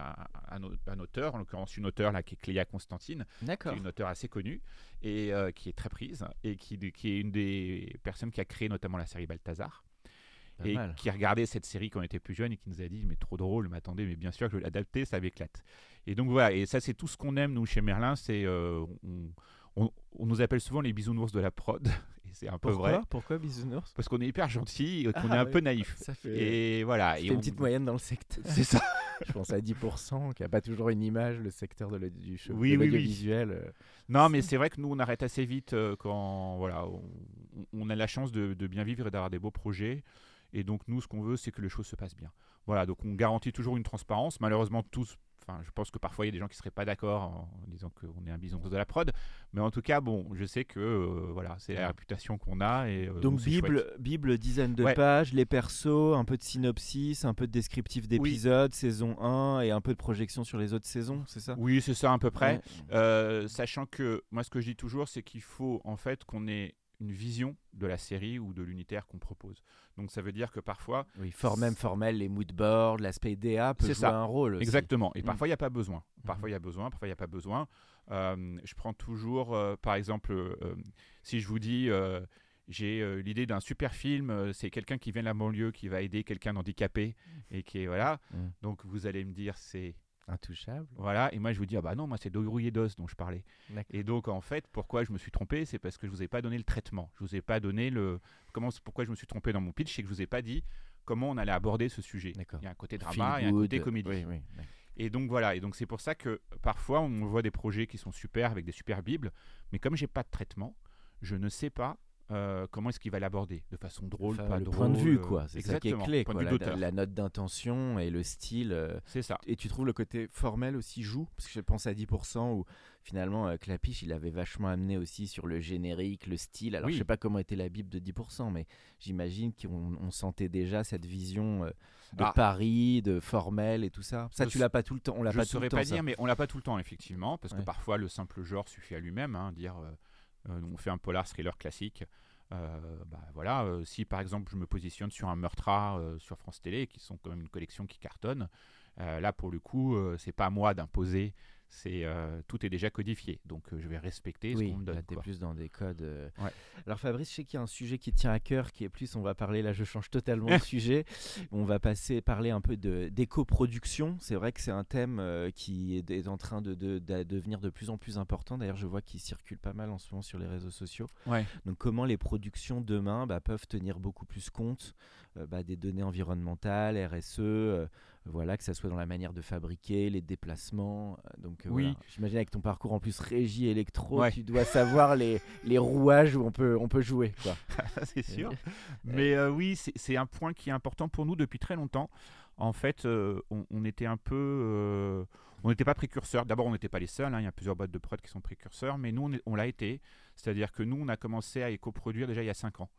un, un au- un auteur, en l'occurrence une auteure là qui est Cléa Constantine, qui D'accord. est une auteure assez connue et euh, qui est très prise et qui, qui est une des personnes qui a créé notamment la série Balthazar. Et mal. qui regardait cette série quand on était plus jeune et qui nous a dit mais trop drôle mais attendez mais bien sûr que je vais l'adapter ça m'éclate et donc voilà et ça c'est tout ce qu'on aime nous chez Merlin c'est euh, on, on- on nous appelle souvent les bisounours de la prod [LAUGHS] et c'est un peu vrai Pourquoi bisounours? Parce qu'on est hyper gentil et qu'on Ah est un oui. peu naïf Ça fait, et voilà ça et fait on- une petite moyenne dans le secteur. c'est ça [LAUGHS] Je pense à 10%, qui a pas toujours une image, le secteur de du show, Oui, de oui, oui. l'audiovisuel. euh. non mais c'est vrai que nous on arrête assez vite euh, quand voilà on, on a la chance de, de bien vivre et d'avoir des beaux projets et donc nous ce qu'on veut c'est que les choses se passent bien. Voilà donc on garantit toujours une transparence. Malheureusement tous enfin je pense que parfois il y a des gens qui seraient pas d'accord en disant qu'on est un bison de la prod. Mais en tout cas bon je sais que euh, voilà c'est la réputation qu'on a et euh, Donc Bible, chouette. Bible, dizaine de Ouais. pages, les persos, un peu de synopsis, un peu de descriptif d'épisodes, saison 1 et un peu de projection sur les autres saisons, c'est ça? Oui c'est ça à peu près. Ouais. Euh, sachant que moi ce que je dis toujours c'est qu'il faut en fait qu'on ait une vision de la série ou de l'unitaire qu'on propose donc ça veut dire que parfois Oui, for- même formel, les moodboards, l'aspect DA peut jouer ça. un rôle. aussi. Exactement. Et Mm. parfois, il n'y a pas besoin. Parfois, il y a besoin, parfois, il n'y a pas besoin. Euh, je prends toujours, euh, par exemple, euh, si je vous dis, j'ai l'idée d'un super film, c'est quelqu'un qui vient de la banlieue, qui va aider quelqu'un d'handicapé, et qui est, voilà. Mm. Donc, vous allez me dire, c'est, Intouchable. voilà. Et moi, je vous dis, ah bah non, moi, c'est Dogrouillé d'os dont je parlais. Et donc, en fait, pourquoi je me suis trompé C'est parce que je vous ai pas donné le traitement. Je vous ai pas donné le, comment, pourquoi je me suis trompé dans mon pitch, c'est que je vous ai pas dit comment on allait aborder ce sujet. Il y a un côté drama et un côté comédie. Oui, oui. d'accord. Et donc voilà, et donc c'est pour ça que parfois on voit des projets qui sont super avec des super bibles, mais comme j'ai pas de traitement, je ne sais pas euh, comment est-ce qu'il va l'aborder? De façon drôle, Enfin, pas le drôle. point de vue, euh, quoi. C'est ça qui est clé, quoi. La, note d'intention et le style. euh, C'est ça. Et tu trouves le côté formel aussi joue? Parce que je pense à 10% où finalement euh, Clapiche il avait vachement amené aussi sur le générique, le style. Alors Oui. je sais pas comment était la Bible de 10%, mais j'imagine qu'on on sentait déjà cette vision euh, de Ah. Paris, de formel et tout ça. Ça Je tu l'as pas tout le temps, on l'a pas tout le saurais temps. pas ça. dire, mais on l'a pas tout le temps effectivement, parce Ouais. que parfois le simple genre suffit à lui-même, hein, dire euh, euh, on fait un polar thriller classique. euh, bah, voilà, euh, si par exemple je me positionne sur un meurtra euh, sur France Télé, qui sont quand même une collection qui cartonne, euh, là pour le coup, euh, c'est pas à moi d'imposer, c'est euh, tout est déjà codifié, donc euh, je vais respecter Oui, ce qu'on me là donne. t'es quoi. plus dans des codes. euh. Ouais. Alors Fabrice, je sais qu'il y a un sujet qui tient à cœur, qui est plus, on va parler, là je change totalement de [LAUGHS] sujet, on va passer, parler un peu de- d'éco-production. C'est vrai que c'est un thème qui est, est en train de, de- de devenir de plus en plus important. D'ailleurs, je vois qu'il circule pas mal en ce moment sur les réseaux sociaux. Ouais. Donc comment les productions demain bah, peuvent tenir beaucoup plus compte bah, des données environnementales, RSE, voilà, que ça soit dans la manière de fabriquer, les déplacements. euh, Donc euh, Oui. voilà. j'imagine avec ton parcours en plus régie électro, Ouais. tu dois savoir les, [LAUGHS] les rouages où on peut, on peut jouer. Quoi. [LAUGHS] c'est sûr. [LAUGHS] Mais euh, oui, c'est c'est un point qui est important pour nous depuis très longtemps. En fait, euh, on, on était un peu. euh, on n'était pas précurseurs. D'abord, on n'était pas les seuls. hein, Il y a plusieurs boîtes de prod qui sont précurseurs. Mais nous, on, est- on l'a été. C'est-à-dire que nous, on a commencé à éco-produire déjà il y a 5 ans.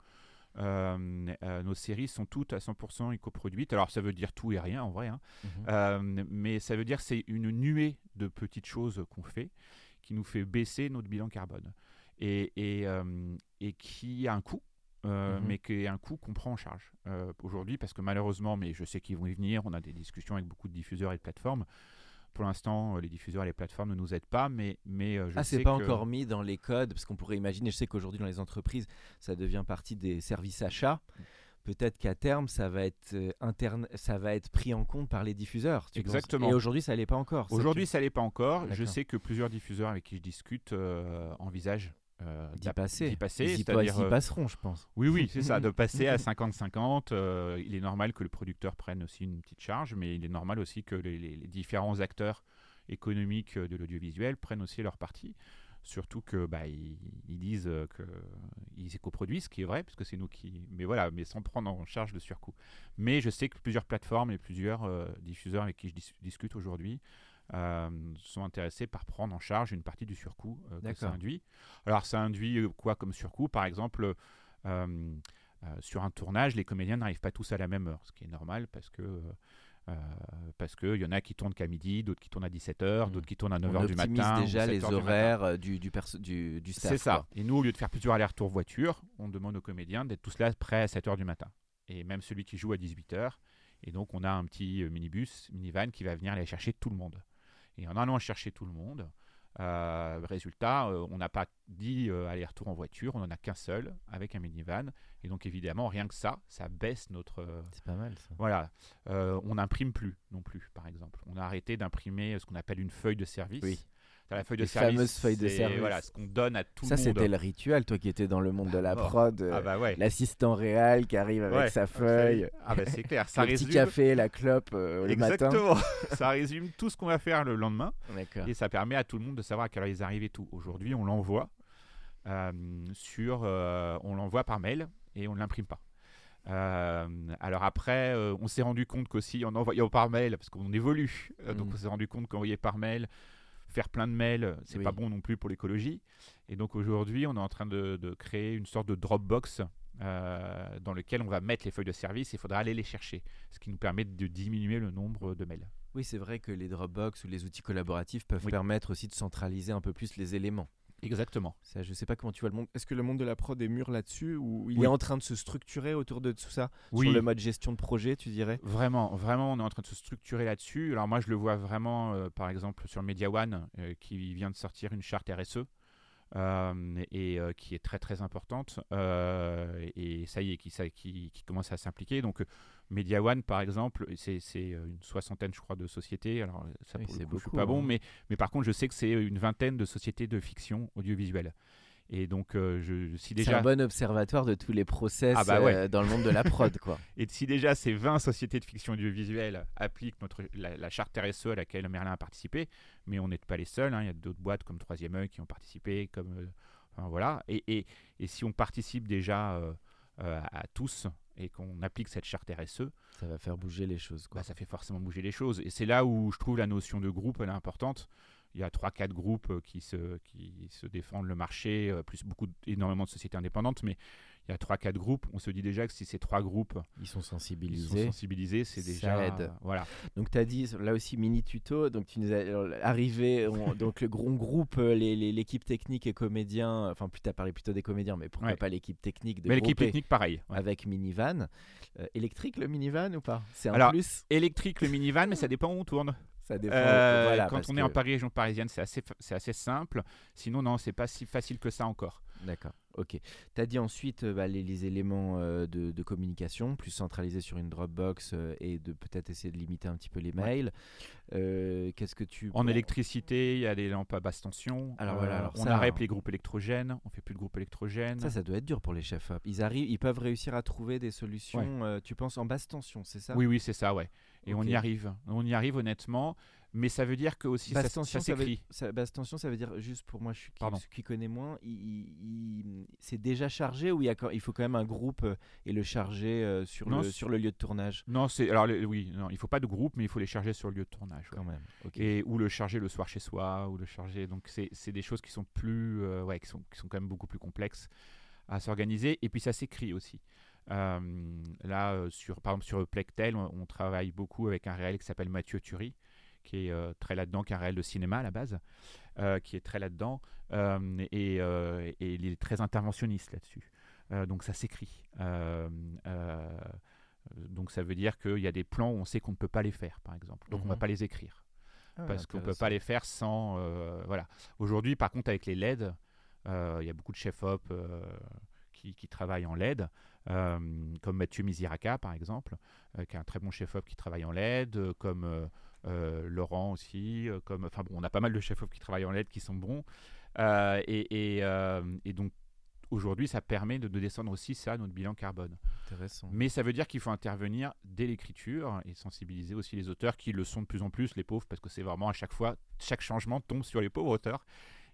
Euh, euh, nos séries sont toutes à 100% éco-produites. Alors, ça veut dire tout et rien en vrai. hein. Mhm. Euh, mais ça veut dire que c'est une nuée de petites choses qu'on fait qui nous fait baisser notre bilan carbone et, et, et qui a un coût. euh, Mhm. mais qui est un coût qu'on prend en charge euh, aujourd'hui parce que malheureusement, mais je sais qu'ils vont y venir, on a des discussions avec beaucoup de diffuseurs et de plateformes. Pour l'instant, euh, les diffuseurs et les plateformes ne nous aident pas, mais, mais euh, je Ah, sais c'est pas que- encore mis dans les codes, parce qu'on pourrait imaginer, je sais qu'aujourd'hui dans les entreprises, ça devient partie des services achats. Peut-être qu'à terme, ça va, être, euh, interne, ça va être pris en compte par les diffuseurs. tu penses? Exactement. Et aujourd'hui, ça l'est pas encore. ça, Aujourd'hui, tu- ça l'est pas encore. Je sais que plusieurs diffuseurs avec qui je discute euh, envisagent euh, d'y passer. d'y passer, Ils ils y euh, passeront, je pense. Oui, oui, c'est ça, [LAUGHS] de passer à 50-50. euh, il est normal que le producteur prenne aussi une petite charge, mais il est normal aussi que les, différents acteurs économiques de l'audiovisuel prennent aussi leur partie. Surtout que bah, ils, ils disent qu'ils éco-produisent, ce qui est vrai, puisque c'est nous qui. Mais voilà, mais sans prendre en charge le surcoût. Mais je sais que plusieurs plateformes et plusieurs euh, diffuseurs avec qui je dis- discute aujourd'hui sont intéressés par prendre en charge une partie du surcoût euh, que ça induit. Alors ça induit euh, quoi comme surcoût? Par exemple, euh, euh, sur un tournage, les comédiens n'arrivent pas tous à la même heure, ce qui est normal parce que euh, parce qu'il y en a qui tournent qu'à midi, d'autres qui tournent à 17h, Mm. d'autres qui tournent à On 9h du matin. ou déjà 7 les horaires euh, du, du. C'est ça. Et nous, au lieu de faire plusieurs allers-retours voiture, on demande aux comédiens d'être tous là prêts à 7h du matin. Et même celui qui joue à 18h. Et donc, on a un petit euh, minibus, minivan qui va venir aller chercher tout le monde. Et en allant chercher tout le monde, euh, résultat, euh, on n'a pas 10 euh, allers-retours en voiture, on n'en a qu'un seul avec un minivan. Et donc, évidemment, rien que ça, ça baisse notre. euh, C'est pas mal ça. voilà. On n'imprime plus non plus, par exemple. On a arrêté d'imprimer ce qu'on appelle une feuille de service. Oui. La feuille de Les service. fameuses feuilles de service. Voilà, ce qu'on donne à tout Ça, le monde. c'était le rituel, toi qui étais dans le monde de la Bah, prod. euh, Ah bah ouais. L'assistant réel qui arrive avec Ouais, sa absolument. feuille, Ah bah c'est clair, [LAUGHS] ça le petit café, la clope euh, le matin. Exactement. [LAUGHS] [LAUGHS] ça résume tout ce qu'on va faire le lendemain et ça permet à tout le monde de savoir à quelle heure ils arrivent et tout. Aujourd'hui, on l'envoie euh, sur, euh, on l'envoie par mail et on ne l'imprime pas. Euh, alors après, euh, on s'est rendu compte qu'aussi en envoyant par mail, parce qu'on évolue, euh, donc Mm. on s'est rendu compte qu'envoyer par mail, faire plein de mails, c'est Oui. pas bon non plus pour l'écologie. Et donc aujourd'hui, on est en train de, de créer une sorte de Dropbox euh, dans lequel on va mettre les feuilles de service. Il faudra aller les chercher, ce qui nous permet de diminuer le nombre de mails. Oui, c'est vrai que les Dropbox ou les outils collaboratifs peuvent Oui. permettre aussi de centraliser un peu plus les éléments. Exactement. Ça, je sais pas comment tu vois le monde. Est-ce que le monde de la prod est mûr là-dessus ou il Oui. est en train de se structurer autour de tout ça? Oui. Sur le mode gestion de projet, tu dirais? Vraiment, vraiment, on est en train de se structurer là-dessus. Alors moi, je le vois vraiment, euh, par exemple, sur Media One, euh, qui vient de sortir une charte RSE. euh, et euh, qui est très très importante euh, et ça y est qui, ça- qui, qui commence à s'impliquer donc Media One par exemple c'est c'est, euh, une soixantaine je crois de sociétés alors ça Oui, pour le c'est coup, je suis beaucoup, pas bon hein. mais, mais par contre je sais que c'est une vingtaine de sociétés de fiction audiovisuelle et donc euh, je si C'est déjà un bon observatoire de tous les process Ah bah ouais. euh, dans le monde de la prod, quoi. [LAUGHS] Et si déjà ces 20 sociétés de fiction audiovisuelle appliquent notre, la, la charte RSE à laquelle Merlin a participé, mais on n'est pas les seuls, hein, il y a d'autres boîtes comme Troisième œil qui ont participé, comme euh, enfin, voilà. Et, et, et si on participe déjà à tous et qu'on applique cette charte RSE, Ça va faire bouger les choses, quoi. bah, ça fait forcément bouger les choses. Et c'est là où je trouve la notion de groupe elle est importante. Il y a 3-4 groupes euh, qui se, qui se défendent le marché, euh, plus beaucoup, énormément de sociétés indépendantes, mais il y a 3-4 groupes. On se dit déjà que si ces trois groupes Ils sont ils sont sensibilisés. sensibilisés, c'est Ça déjà aide. voilà. Donc tu as dit là aussi mini tuto, donc tu nous as alors, arrivé, on- [LAUGHS] donc le gros groupe, euh, les- les- l'équipe technique et comédiens, enfin plus tu as parlé plutôt des comédiens, mais pourquoi Ouais. pas l'équipe technique de Mais l'équipe technique pareil. ouais. avec minivan. Euh, électrique le minivan ou pas? C'est un Alors, plus? Électrique le minivan, mais ça dépend où on tourne. Ça dépend. Euh, voilà, quand on est en Paris région parisienne, c'est assez c'est assez simple. Sinon non, c'est pas si facile que ça encore. D'accord, ok. Tu as dit ensuite euh, bah, les, les éléments euh, de, de communication, plus centralisés sur une Dropbox euh, et de peut-être essayer de limiter un petit peu les mails. Qu'est-ce que tu. En bon, électricité, il y a des lampes à basse tension. Alors voilà, alors on ça, arrête hein. les groupes électrogènes, on fait plus de groupes électrogènes. Ça, ça doit être dur pour les chefs. op. Ils arrivent, ils peuvent réussir à trouver des solutions. tu penses en basse tension, c'est ça? Oui, oui, c'est ça, ouais. Et on y arrive. On y arrive honnêtement, mais ça veut dire que aussi ça, Basse ça tension, ça, veut, s'écrit. basse tension, ça veut dire juste pour moi, je suis qui, qui connais moins, il, il- il- c'est déjà chargé ou il, y a, quand- il faut quand même un groupe euh, et le charger euh, sur, Non, le, sur le lieu de tournage? Non, c'est alors le- oui, non, il faut pas de groupe, mais il faut les charger sur le lieu de tournage. ouais. quand même. et ou le charger le soir chez soi ou le charger donc c'est c'est des choses qui sont plus euh, ouais qui sont qui sont quand même beaucoup plus complexes à s'organiser et puis ça s'écrit aussi là euh, sur par exemple sur Plectel on, on travaille beaucoup avec un réel qui s'appelle Mathieu Thury qui est euh, très là-dedans qui est un réel de cinéma à la base euh, qui est très là-dedans euh, et, euh, et il est très interventionniste là-dessus. Euh, donc ça s'écrit. Euh, euh, donc ça veut dire qu'il y a des plans où on sait qu'on ne peut pas les faire par exemple. Donc on va Mhm. pas les écrire. Ah, parce qu'on peut intéressant. pas les faire sans euh, voilà. Aujourd'hui par contre avec les LED euh, il y a beaucoup de chefs op euh, qui, qui travaillent en LED euh, comme Mathieu Misiraka par exemple euh, qui est un très bon chef op qui travaille en LED euh, comme euh, euh, Laurent aussi euh, comme enfin bon on a pas mal de chefs op qui travaillent en LED qui sont bons Euh, et, et, euh, et donc aujourd'hui ça permet de, de descendre aussi ça notre bilan carbone Intéressant. mais ça veut dire qu'il faut intervenir dès l'écriture et sensibiliser aussi les auteurs qui le sont de plus en plus, les pauvres, parce que c'est vraiment à chaque fois, chaque changement tombe sur les pauvres auteurs.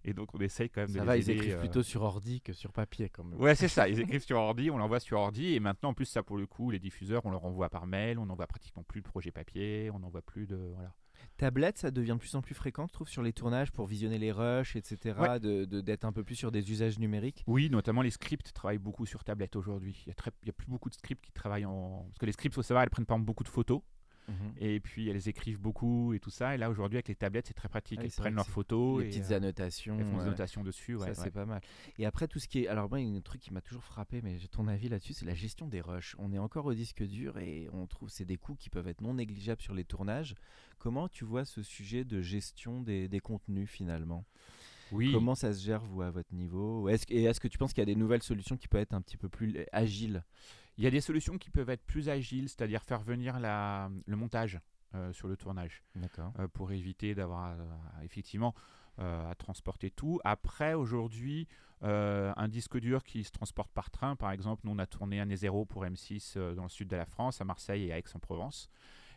Et donc on essaye quand même Ça de va, les ils aider, écrivent euh, plutôt sur ordi que sur papier quand même. Ouais, c'est [LAUGHS] ça. Ils écrivent sur ordi, on l'envoie sur ordi. Et maintenant, en plus, ça pour le coup, les diffuseurs, on leur envoie par mail. On n'envoie pratiquement plus de projets papier. On n'envoie plus de. Voilà. Tablette, ça devient de plus en plus fréquent, je trouve, sur les tournages pour visionner les rushs, etc. Ouais. de- D'être un peu plus sur des usages numériques? Oui, notamment les scripts travaillent beaucoup sur tablette aujourd'hui. Il y a il a plus beaucoup de scripts qui travaillent en. Parce que les scripts, faut savoir, elles prennent par exemple beaucoup de photos. Et puis elles écrivent beaucoup et tout ça. Et là, aujourd'hui, avec les tablettes, c'est très pratique. Ah elles prennent leurs photos. les et, petites euh, annotations. Elles font des annotations dessus. Ouais, ça, ouais. c'est pas mal. Et après, tout ce qui est. Alors, moi, il y a un truc qui m'a toujours frappé, mais j'ai ton avis là-dessus, c'est la gestion des rushs. On est encore au disque dur et on trouve c'est des coûts qui peuvent être non négligeables sur les tournages. Comment tu vois ce sujet de gestion des, des contenus finalement? Oui. Comment ça se gère, vous, à votre niveau? Et est-ce que tu penses qu'il y a des nouvelles solutions qui peuvent être un petit peu plus agiles? Il y a des solutions qui peuvent être plus agiles, c'est-à-dire faire venir la, le montage euh, sur le tournage. Euh, pour éviter d'avoir effectivement euh, à transporter tout. Après, aujourd'hui, un disque dur qui se transporte par train, par exemple, nous on a tourné un E0 pour M6 euh, dans le sud de la France, à Marseille et à Aix-en-Provence,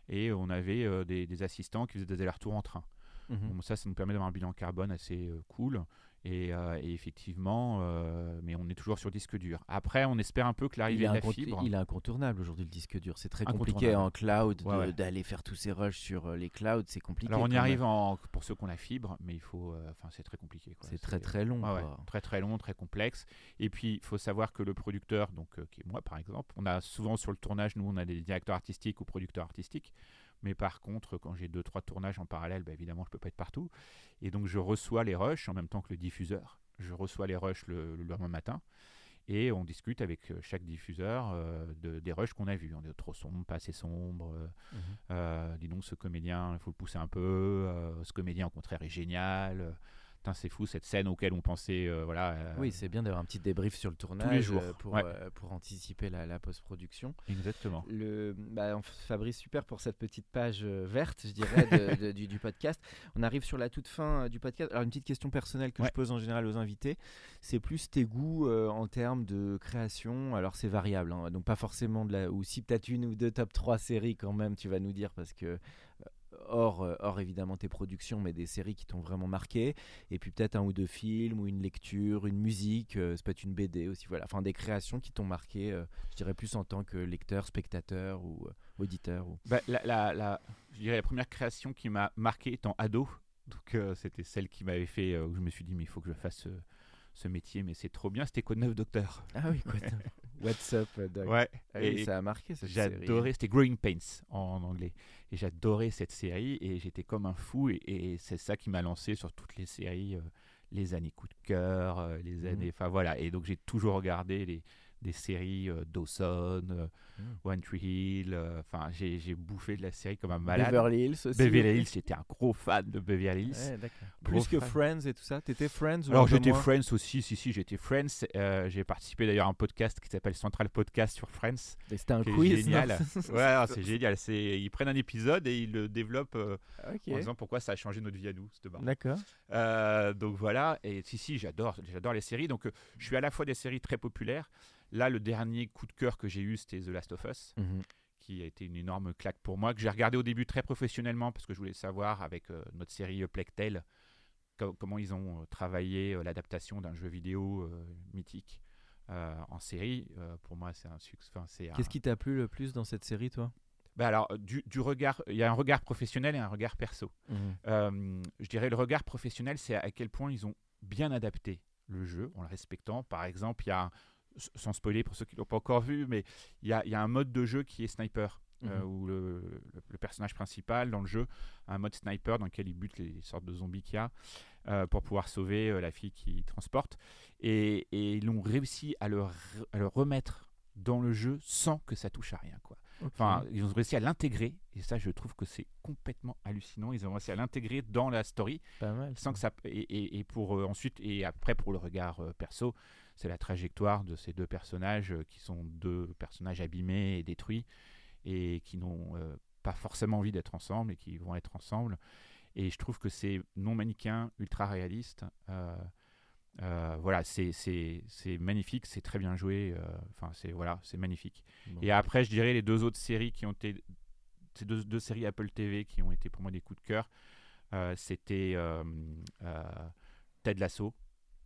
et on avait des, des assistants qui faisaient des allers-retours en train. Bon, ça, ça nous permet d'avoir un bilan carbone assez euh, cool. Et, euh, et effectivement, euh, mais on est toujours sur disque dur. Après, on espère un peu que l'arrivée de la fibre. il est incontournable aujourd'hui le disque dur. C'est très compliqué en cloud ouais. d'aller faire tous ces rushs sur les clouds. C'est compliqué. Alors on y arrive en, pour ceux qui ont la fibre, mais il faut, enfin c'est très compliqué. C'est très très long. Ouais, très très long, très complexe. Et puis il faut savoir que le producteur, donc qui est moi par exemple, on a souvent sur le tournage, nous on a des directeurs artistiques ou producteurs artistiques. Mais par contre, quand j'ai deux trois tournages en parallèle, bah, évidemment je peux pas être partout. Et donc je reçois les rushs en même temps que le diffuseur. Je reçois les rushs le, le lendemain matin. Et on discute avec euh, chaque diffuseur euh, de, des rushs qu'on a vus. On est trop sombre, pas assez sombre. euh, euh, dis donc, ce comédien, il faut le pousser un peu. ce comédien, au contraire, est génial. C'est fou cette scène auquel on pensait. euh, voilà, euh, Oui, c'est bien d'avoir un petit débrief sur le tournage jours, pour, ouais. euh, pour anticiper la, la post-production. exactement. Le, bah, Fabrice, super pour cette petite page verte, je dirais, de- [LAUGHS] de- du, du podcast. On arrive sur la toute fin du podcast. Alors, une petite question personnelle que Ouais. je pose en général aux invités, c'est plus tes goûts en termes de création? Alors, c'est variable, hein, donc pas forcément de la. Ou si peut-être une ou deux top 3 séries quand même, tu vas nous dire, parce que. Euh, Hors, hors évidemment tes productions, mais des séries qui t'ont vraiment marqué. Et puis peut-être un ou deux films, ou une lecture, une musique, euh, ça peut être une BD aussi. Voilà, enfin des créations qui t'ont marqué, euh, je dirais plus en tant que lecteur, spectateur ou euh, auditeur. Ou... Bah, la, la- la- je dirais la première création qui m'a marqué étant ado, donc c'était celle qui m'avait fait, où je me suis dit, mais il faut que je fasse ce, métier, mais c'est trop bien, c'était Code 9 Docteur. Ah oui, quoi. [LAUGHS] What's up, euh, Doc? Ouais, Ah oui, et ça a marqué cette série. hein. j'adorais, c'était Growing Pains en anglais, et j'adorais cette série, et j'étais comme un fou, et, et c'est ça qui m'a lancé sur toutes les séries, euh, les années coup de cœur, euh, les Mhm. années, enfin voilà, et donc j'ai toujours regardé les, des séries euh, Dawson, euh, Mhm. One Tree Hill, euh, enfin j'ai j'ai bouffé de la série comme un malade. Beverly Hills aussi. Beverly Hills, j'étais un gros fan de Beverly Hills. Ouais, d'accord. Gros Plus que fan. Friends et tout ça. T'étais Friends ou Alors j'étais Friends aussi, si si j'étais Friends. Euh, j'ai participé d'ailleurs à un podcast qui s'appelle Central Podcast sur Friends. C'était un qui est quiz. génial. ouais, c'est génial. C'est ils prennent un épisode et ils le développent euh, Ok. en disant pourquoi ça a changé notre vie à nous. C'était marrant. D'accord. Euh, donc voilà, et si, si, j'adore, j'adore les séries. Donc euh, je suis à la fois des séries très populaires. Là, le dernier coup de cœur que j'ai eu, c'était The Last of Us, Mhm. qui a été une énorme claque pour moi, que j'ai regardé au début très professionnellement parce que je voulais savoir avec euh, notre série euh, Tale co- comment ils ont euh, travaillé euh, l'adaptation d'un jeu vidéo mythique en série. Pour moi, c'est un succès. Un- Qu'est-ce qui t'a plu le plus dans cette série, toi? Bah alors, du, du regard, il y a un regard professionnel et un regard perso. Mhm. Euh, je dirais le regard professionnel, c'est à quel point ils ont bien adapté le jeu en le respectant. Par exemple, il y a, sans spoiler pour ceux qui ne l'ont pas encore vu, mais il y a, il y a un mode de jeu qui est sniper. euh, Mhm. où le, le- le personnage principal dans le jeu a un mode sniper dans lequel il bute les sortes de zombies qu'il y a euh, pour pouvoir sauver euh, la fille qui transporte. Et, et ils ont réussi à le, re- à le remettre dans le jeu sans que ça touche à rien. Quoi. Enfin, ils ont réussi à l'intégrer, et ça, je trouve que c'est complètement hallucinant. Ils ont réussi à l'intégrer dans la story, pas mal. sans que ça. Et, et- et pour ensuite, et après, pour le regard perso, c'est la trajectoire de ces deux personnages euh, qui sont deux personnages abîmés et détruits, et qui n'ont euh, pas forcément envie d'être ensemble, et qui vont être ensemble. Et je trouve que c'est non manichéen, ultra réaliste. Euh, euh, voilà, c'est magnifique, c'est très bien joué. Enfin, c'est voilà, c'est magnifique. Bon. Et après, je dirais les deux autres séries qui ont été. Ces deux, deux séries Apple TV qui ont été pour moi des coups de cœur. C'était Ted Lasso,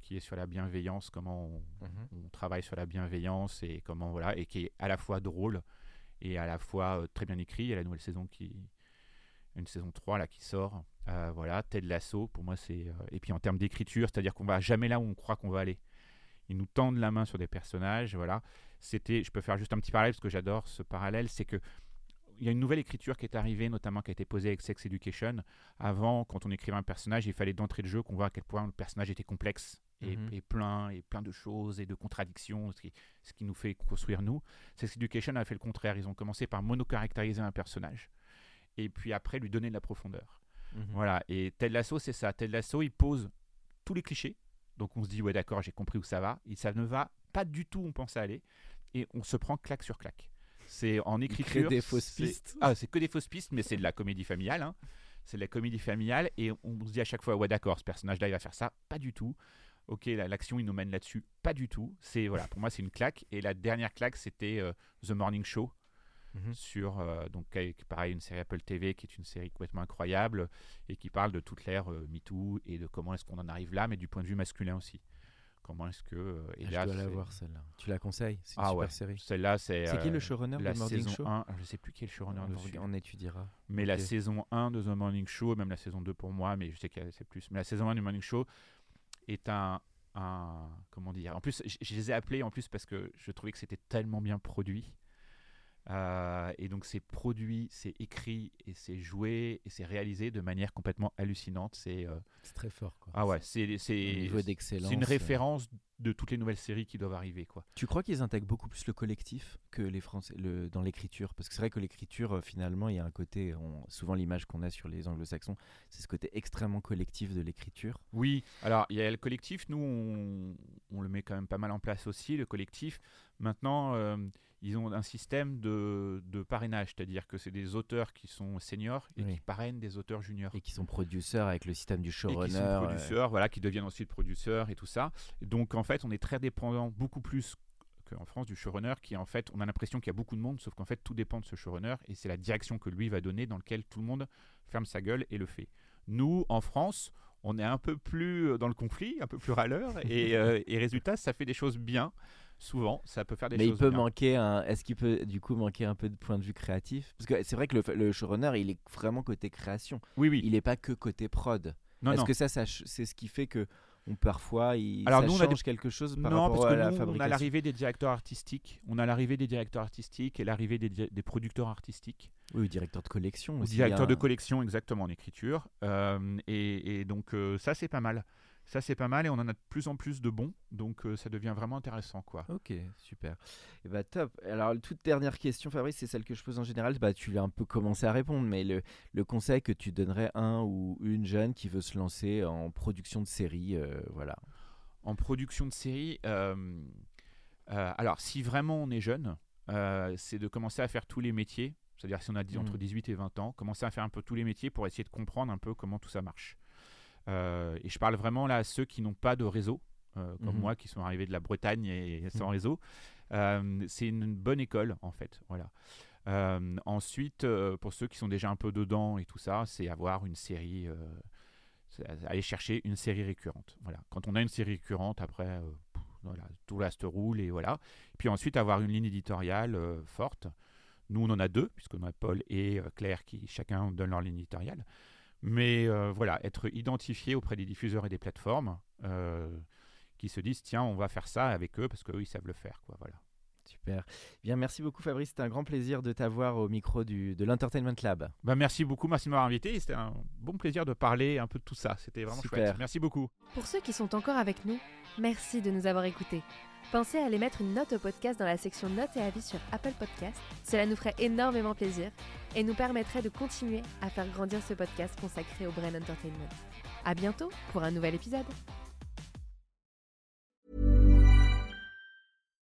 qui est sur la bienveillance, comment on, Mhm. on travaille sur la bienveillance et comment voilà, et qui est à la fois drôle et à la fois euh, très bien écrit. Il y a la nouvelle saison qui, une saison 3 là qui sort. Euh, voilà, Ted Lasso, pour moi c'est. euh, et puis en termes d'écriture, c'est-à-dire qu'on va jamais là où on croit qu'on va aller. Ils nous tendent la main sur des personnages, voilà. C'était, je peux faire juste un petit parallèle parce que j'adore ce parallèle, c'est que il y a une nouvelle écriture qui est arrivée, notamment qui a été posée avec Sex Education. Avant, quand on écrivait un personnage, il fallait d'entrée de jeu qu'on voit à quel point le personnage était complexe et, Mhm. et plein et plein de choses et de contradictions, ce qui, ce qui nous fait construire nous. Sex Education a fait le contraire. Ils ont commencé par monocaractériser un personnage et puis après lui donner de la profondeur. Mhm. Voilà. Et Ted Lasso, c'est ça. Ted Lasso, il pose tous les clichés. Donc on se dit, ouais, d'accord, j'ai compris où ça va. Et ça ne va pas du tout où on pense aller. Et on se prend claque sur claque. C'est en écriture. des fausses c'est- pistes. Ah, c'est que des fausses pistes, mais c'est de la comédie familiale. hein. C'est de la comédie familiale. Et on se dit à chaque fois, ouais, d'accord, ce personnage-là, il va faire ça. Pas du tout. Ok, la- l'action, il nous mène là-dessus. Pas du tout. C'est voilà, pour moi, c'est une claque. Et la dernière claque, c'était euh, The Morning Show Mhm. sur euh, donc avec, pareil une série Apple TV qui est une série complètement incroyable et qui parle de toute l'ère euh, MeToo et de comment est-ce qu'on en arrive là, mais du point de vue masculin aussi. Comment est-ce que euh, et Ah, là, je dois la voir celle-là. Tu la conseilles? C'est une Ah super ouais, série. celle-là c'est C'est qui euh, le showrunner la de Morning saison Show? 1, je sais plus qui est le showrunner on, dessus. on étudiera. Mais la saison 1 de The Morning Show, même la saison 2 pour moi, mais je sais qu'il y a- c'est plus. Mais la saison 1 du Morning Show est un, un comment dire. En plus, je, je les ai appelés en plus parce que je trouvais que c'était tellement bien produit. Euh, et donc c'est produit, c'est écrit et c'est joué et c'est réalisé de manière complètement hallucinante. C'est euh, très fort. Quoi. ah ouais, c'est c'est niveau d'excellence. c'est une référence de toutes les nouvelles séries qui doivent arriver quoi. Tu crois qu'ils intègrent beaucoup plus le collectif que les Français le, dans l'écriture? Parce que c'est vrai que l'écriture, euh, finalement, il y a un côté, on- souvent l'image qu'on a sur les anglo-saxons, c'est ce côté extrêmement collectif de l'écriture. Oui, alors il y a le collectif, nous on, on le met quand même pas mal en place aussi, le collectif. Maintenant, euh, ils ont un système de, de parrainage, c'est-à-dire que c'est des auteurs qui sont seniors et Oui. qui parrainent des auteurs juniors. Et qui sont producteurs avec le système du Et showrunner. qui sont euh, producteurs, voilà, qui deviennent ensuite producteurs et tout ça. Donc en fait, on est très dépendant, beaucoup plus qu'en France, du showrunner, qui en fait, on a l'impression qu'il y a beaucoup de monde, sauf qu'en fait, tout dépend de ce showrunner et c'est la direction que lui va donner dans lequel tout le monde ferme sa gueule et le fait. Nous, en France, on est un peu plus euh, dans le conflit, un peu plus râleur, [LAUGHS] et, euh, et résultat, ça fait des choses bien. Souvent, ça peut faire des mais il choses peut bien. manquer un. Est-ce qu'il peut du coup manquer un peu de point de vue créatif? Parce que c'est vrai que le, le showrunner, il est vraiment côté création. Oui, oui. Il n'est pas que côté prod. Non, Est-ce que ça, c'est ce qui fait que on, parfois il Alors, ça nous, on a change des- quelque chose par non, rapport parce que à la nous, on fabrication a l'arrivée des directeurs artistiques, on a l'arrivée des directeurs artistiques et l'arrivée des, producteurs artistiques. Oui, ou directeur de collection aussi. directeur de hein. collection, exactement, en écriture. Euh, et, et donc, euh, ça, c'est pas mal. Ça, c'est pas mal et on en a de plus en plus de bons. Donc, euh, ça devient vraiment intéressant, quoi. Ok, super. Et bah top. Alors, toute dernière question, Fabrice, c'est celle que je pose en général. Bah, tu l'as un peu commencé à répondre, mais le, le conseil que tu donnerais à un ou une jeune qui veut se lancer en production de série, euh, voilà. En production de série, euh, alors, si vraiment on est jeune, c'est de commencer à faire tous les métiers. C'est-à-dire, si on a dit Mhm. entre 18 et 20 ans, commencer à faire un peu tous les métiers pour essayer de comprendre un peu comment tout ça marche. Euh, et je parle vraiment là à ceux qui n'ont pas de réseau, euh, comme Mhm. moi, qui sont arrivés de la Bretagne et sans Mhm. réseau. Euh, c'est une bonne école, en fait. Voilà. Euh, ensuite, pour ceux qui sont déjà un peu dedans et tout ça, c'est avoir une série, aller chercher une série récurrente. Voilà. Quand on a une série récurrente, après, pff, voilà, tout reste roule et voilà. Puis ensuite, avoir une ligne éditoriale forte. Nous, on en a deux, puisqu'on a Paul et Claire qui chacun donne leur ligne éditoriale. Mais euh, voilà, être identifié auprès des diffuseurs et des plateformes euh, qui se disent tiens, on va faire ça avec eux parce qu'eux, ils savent le faire. Quoi, voilà. Super. Bien, merci beaucoup, Fabrice. C'était un grand plaisir de t'avoir au micro du, de l'Entertainment Lab. Bah, merci beaucoup, merci de m'avoir invité. C'était un bon plaisir de parler un peu de tout ça. C'était vraiment Super. chouette. Merci beaucoup. Pour ceux qui sont encore avec nous, merci de nous avoir écoutés. Pensez à aller mettre une note au podcast dans la section notes et avis sur Apple Podcast. Cela nous ferait énormément plaisir et nous permettrait de continuer à faire grandir ce podcast consacré au Brain Entertainment. À bientôt pour un nouvel épisode.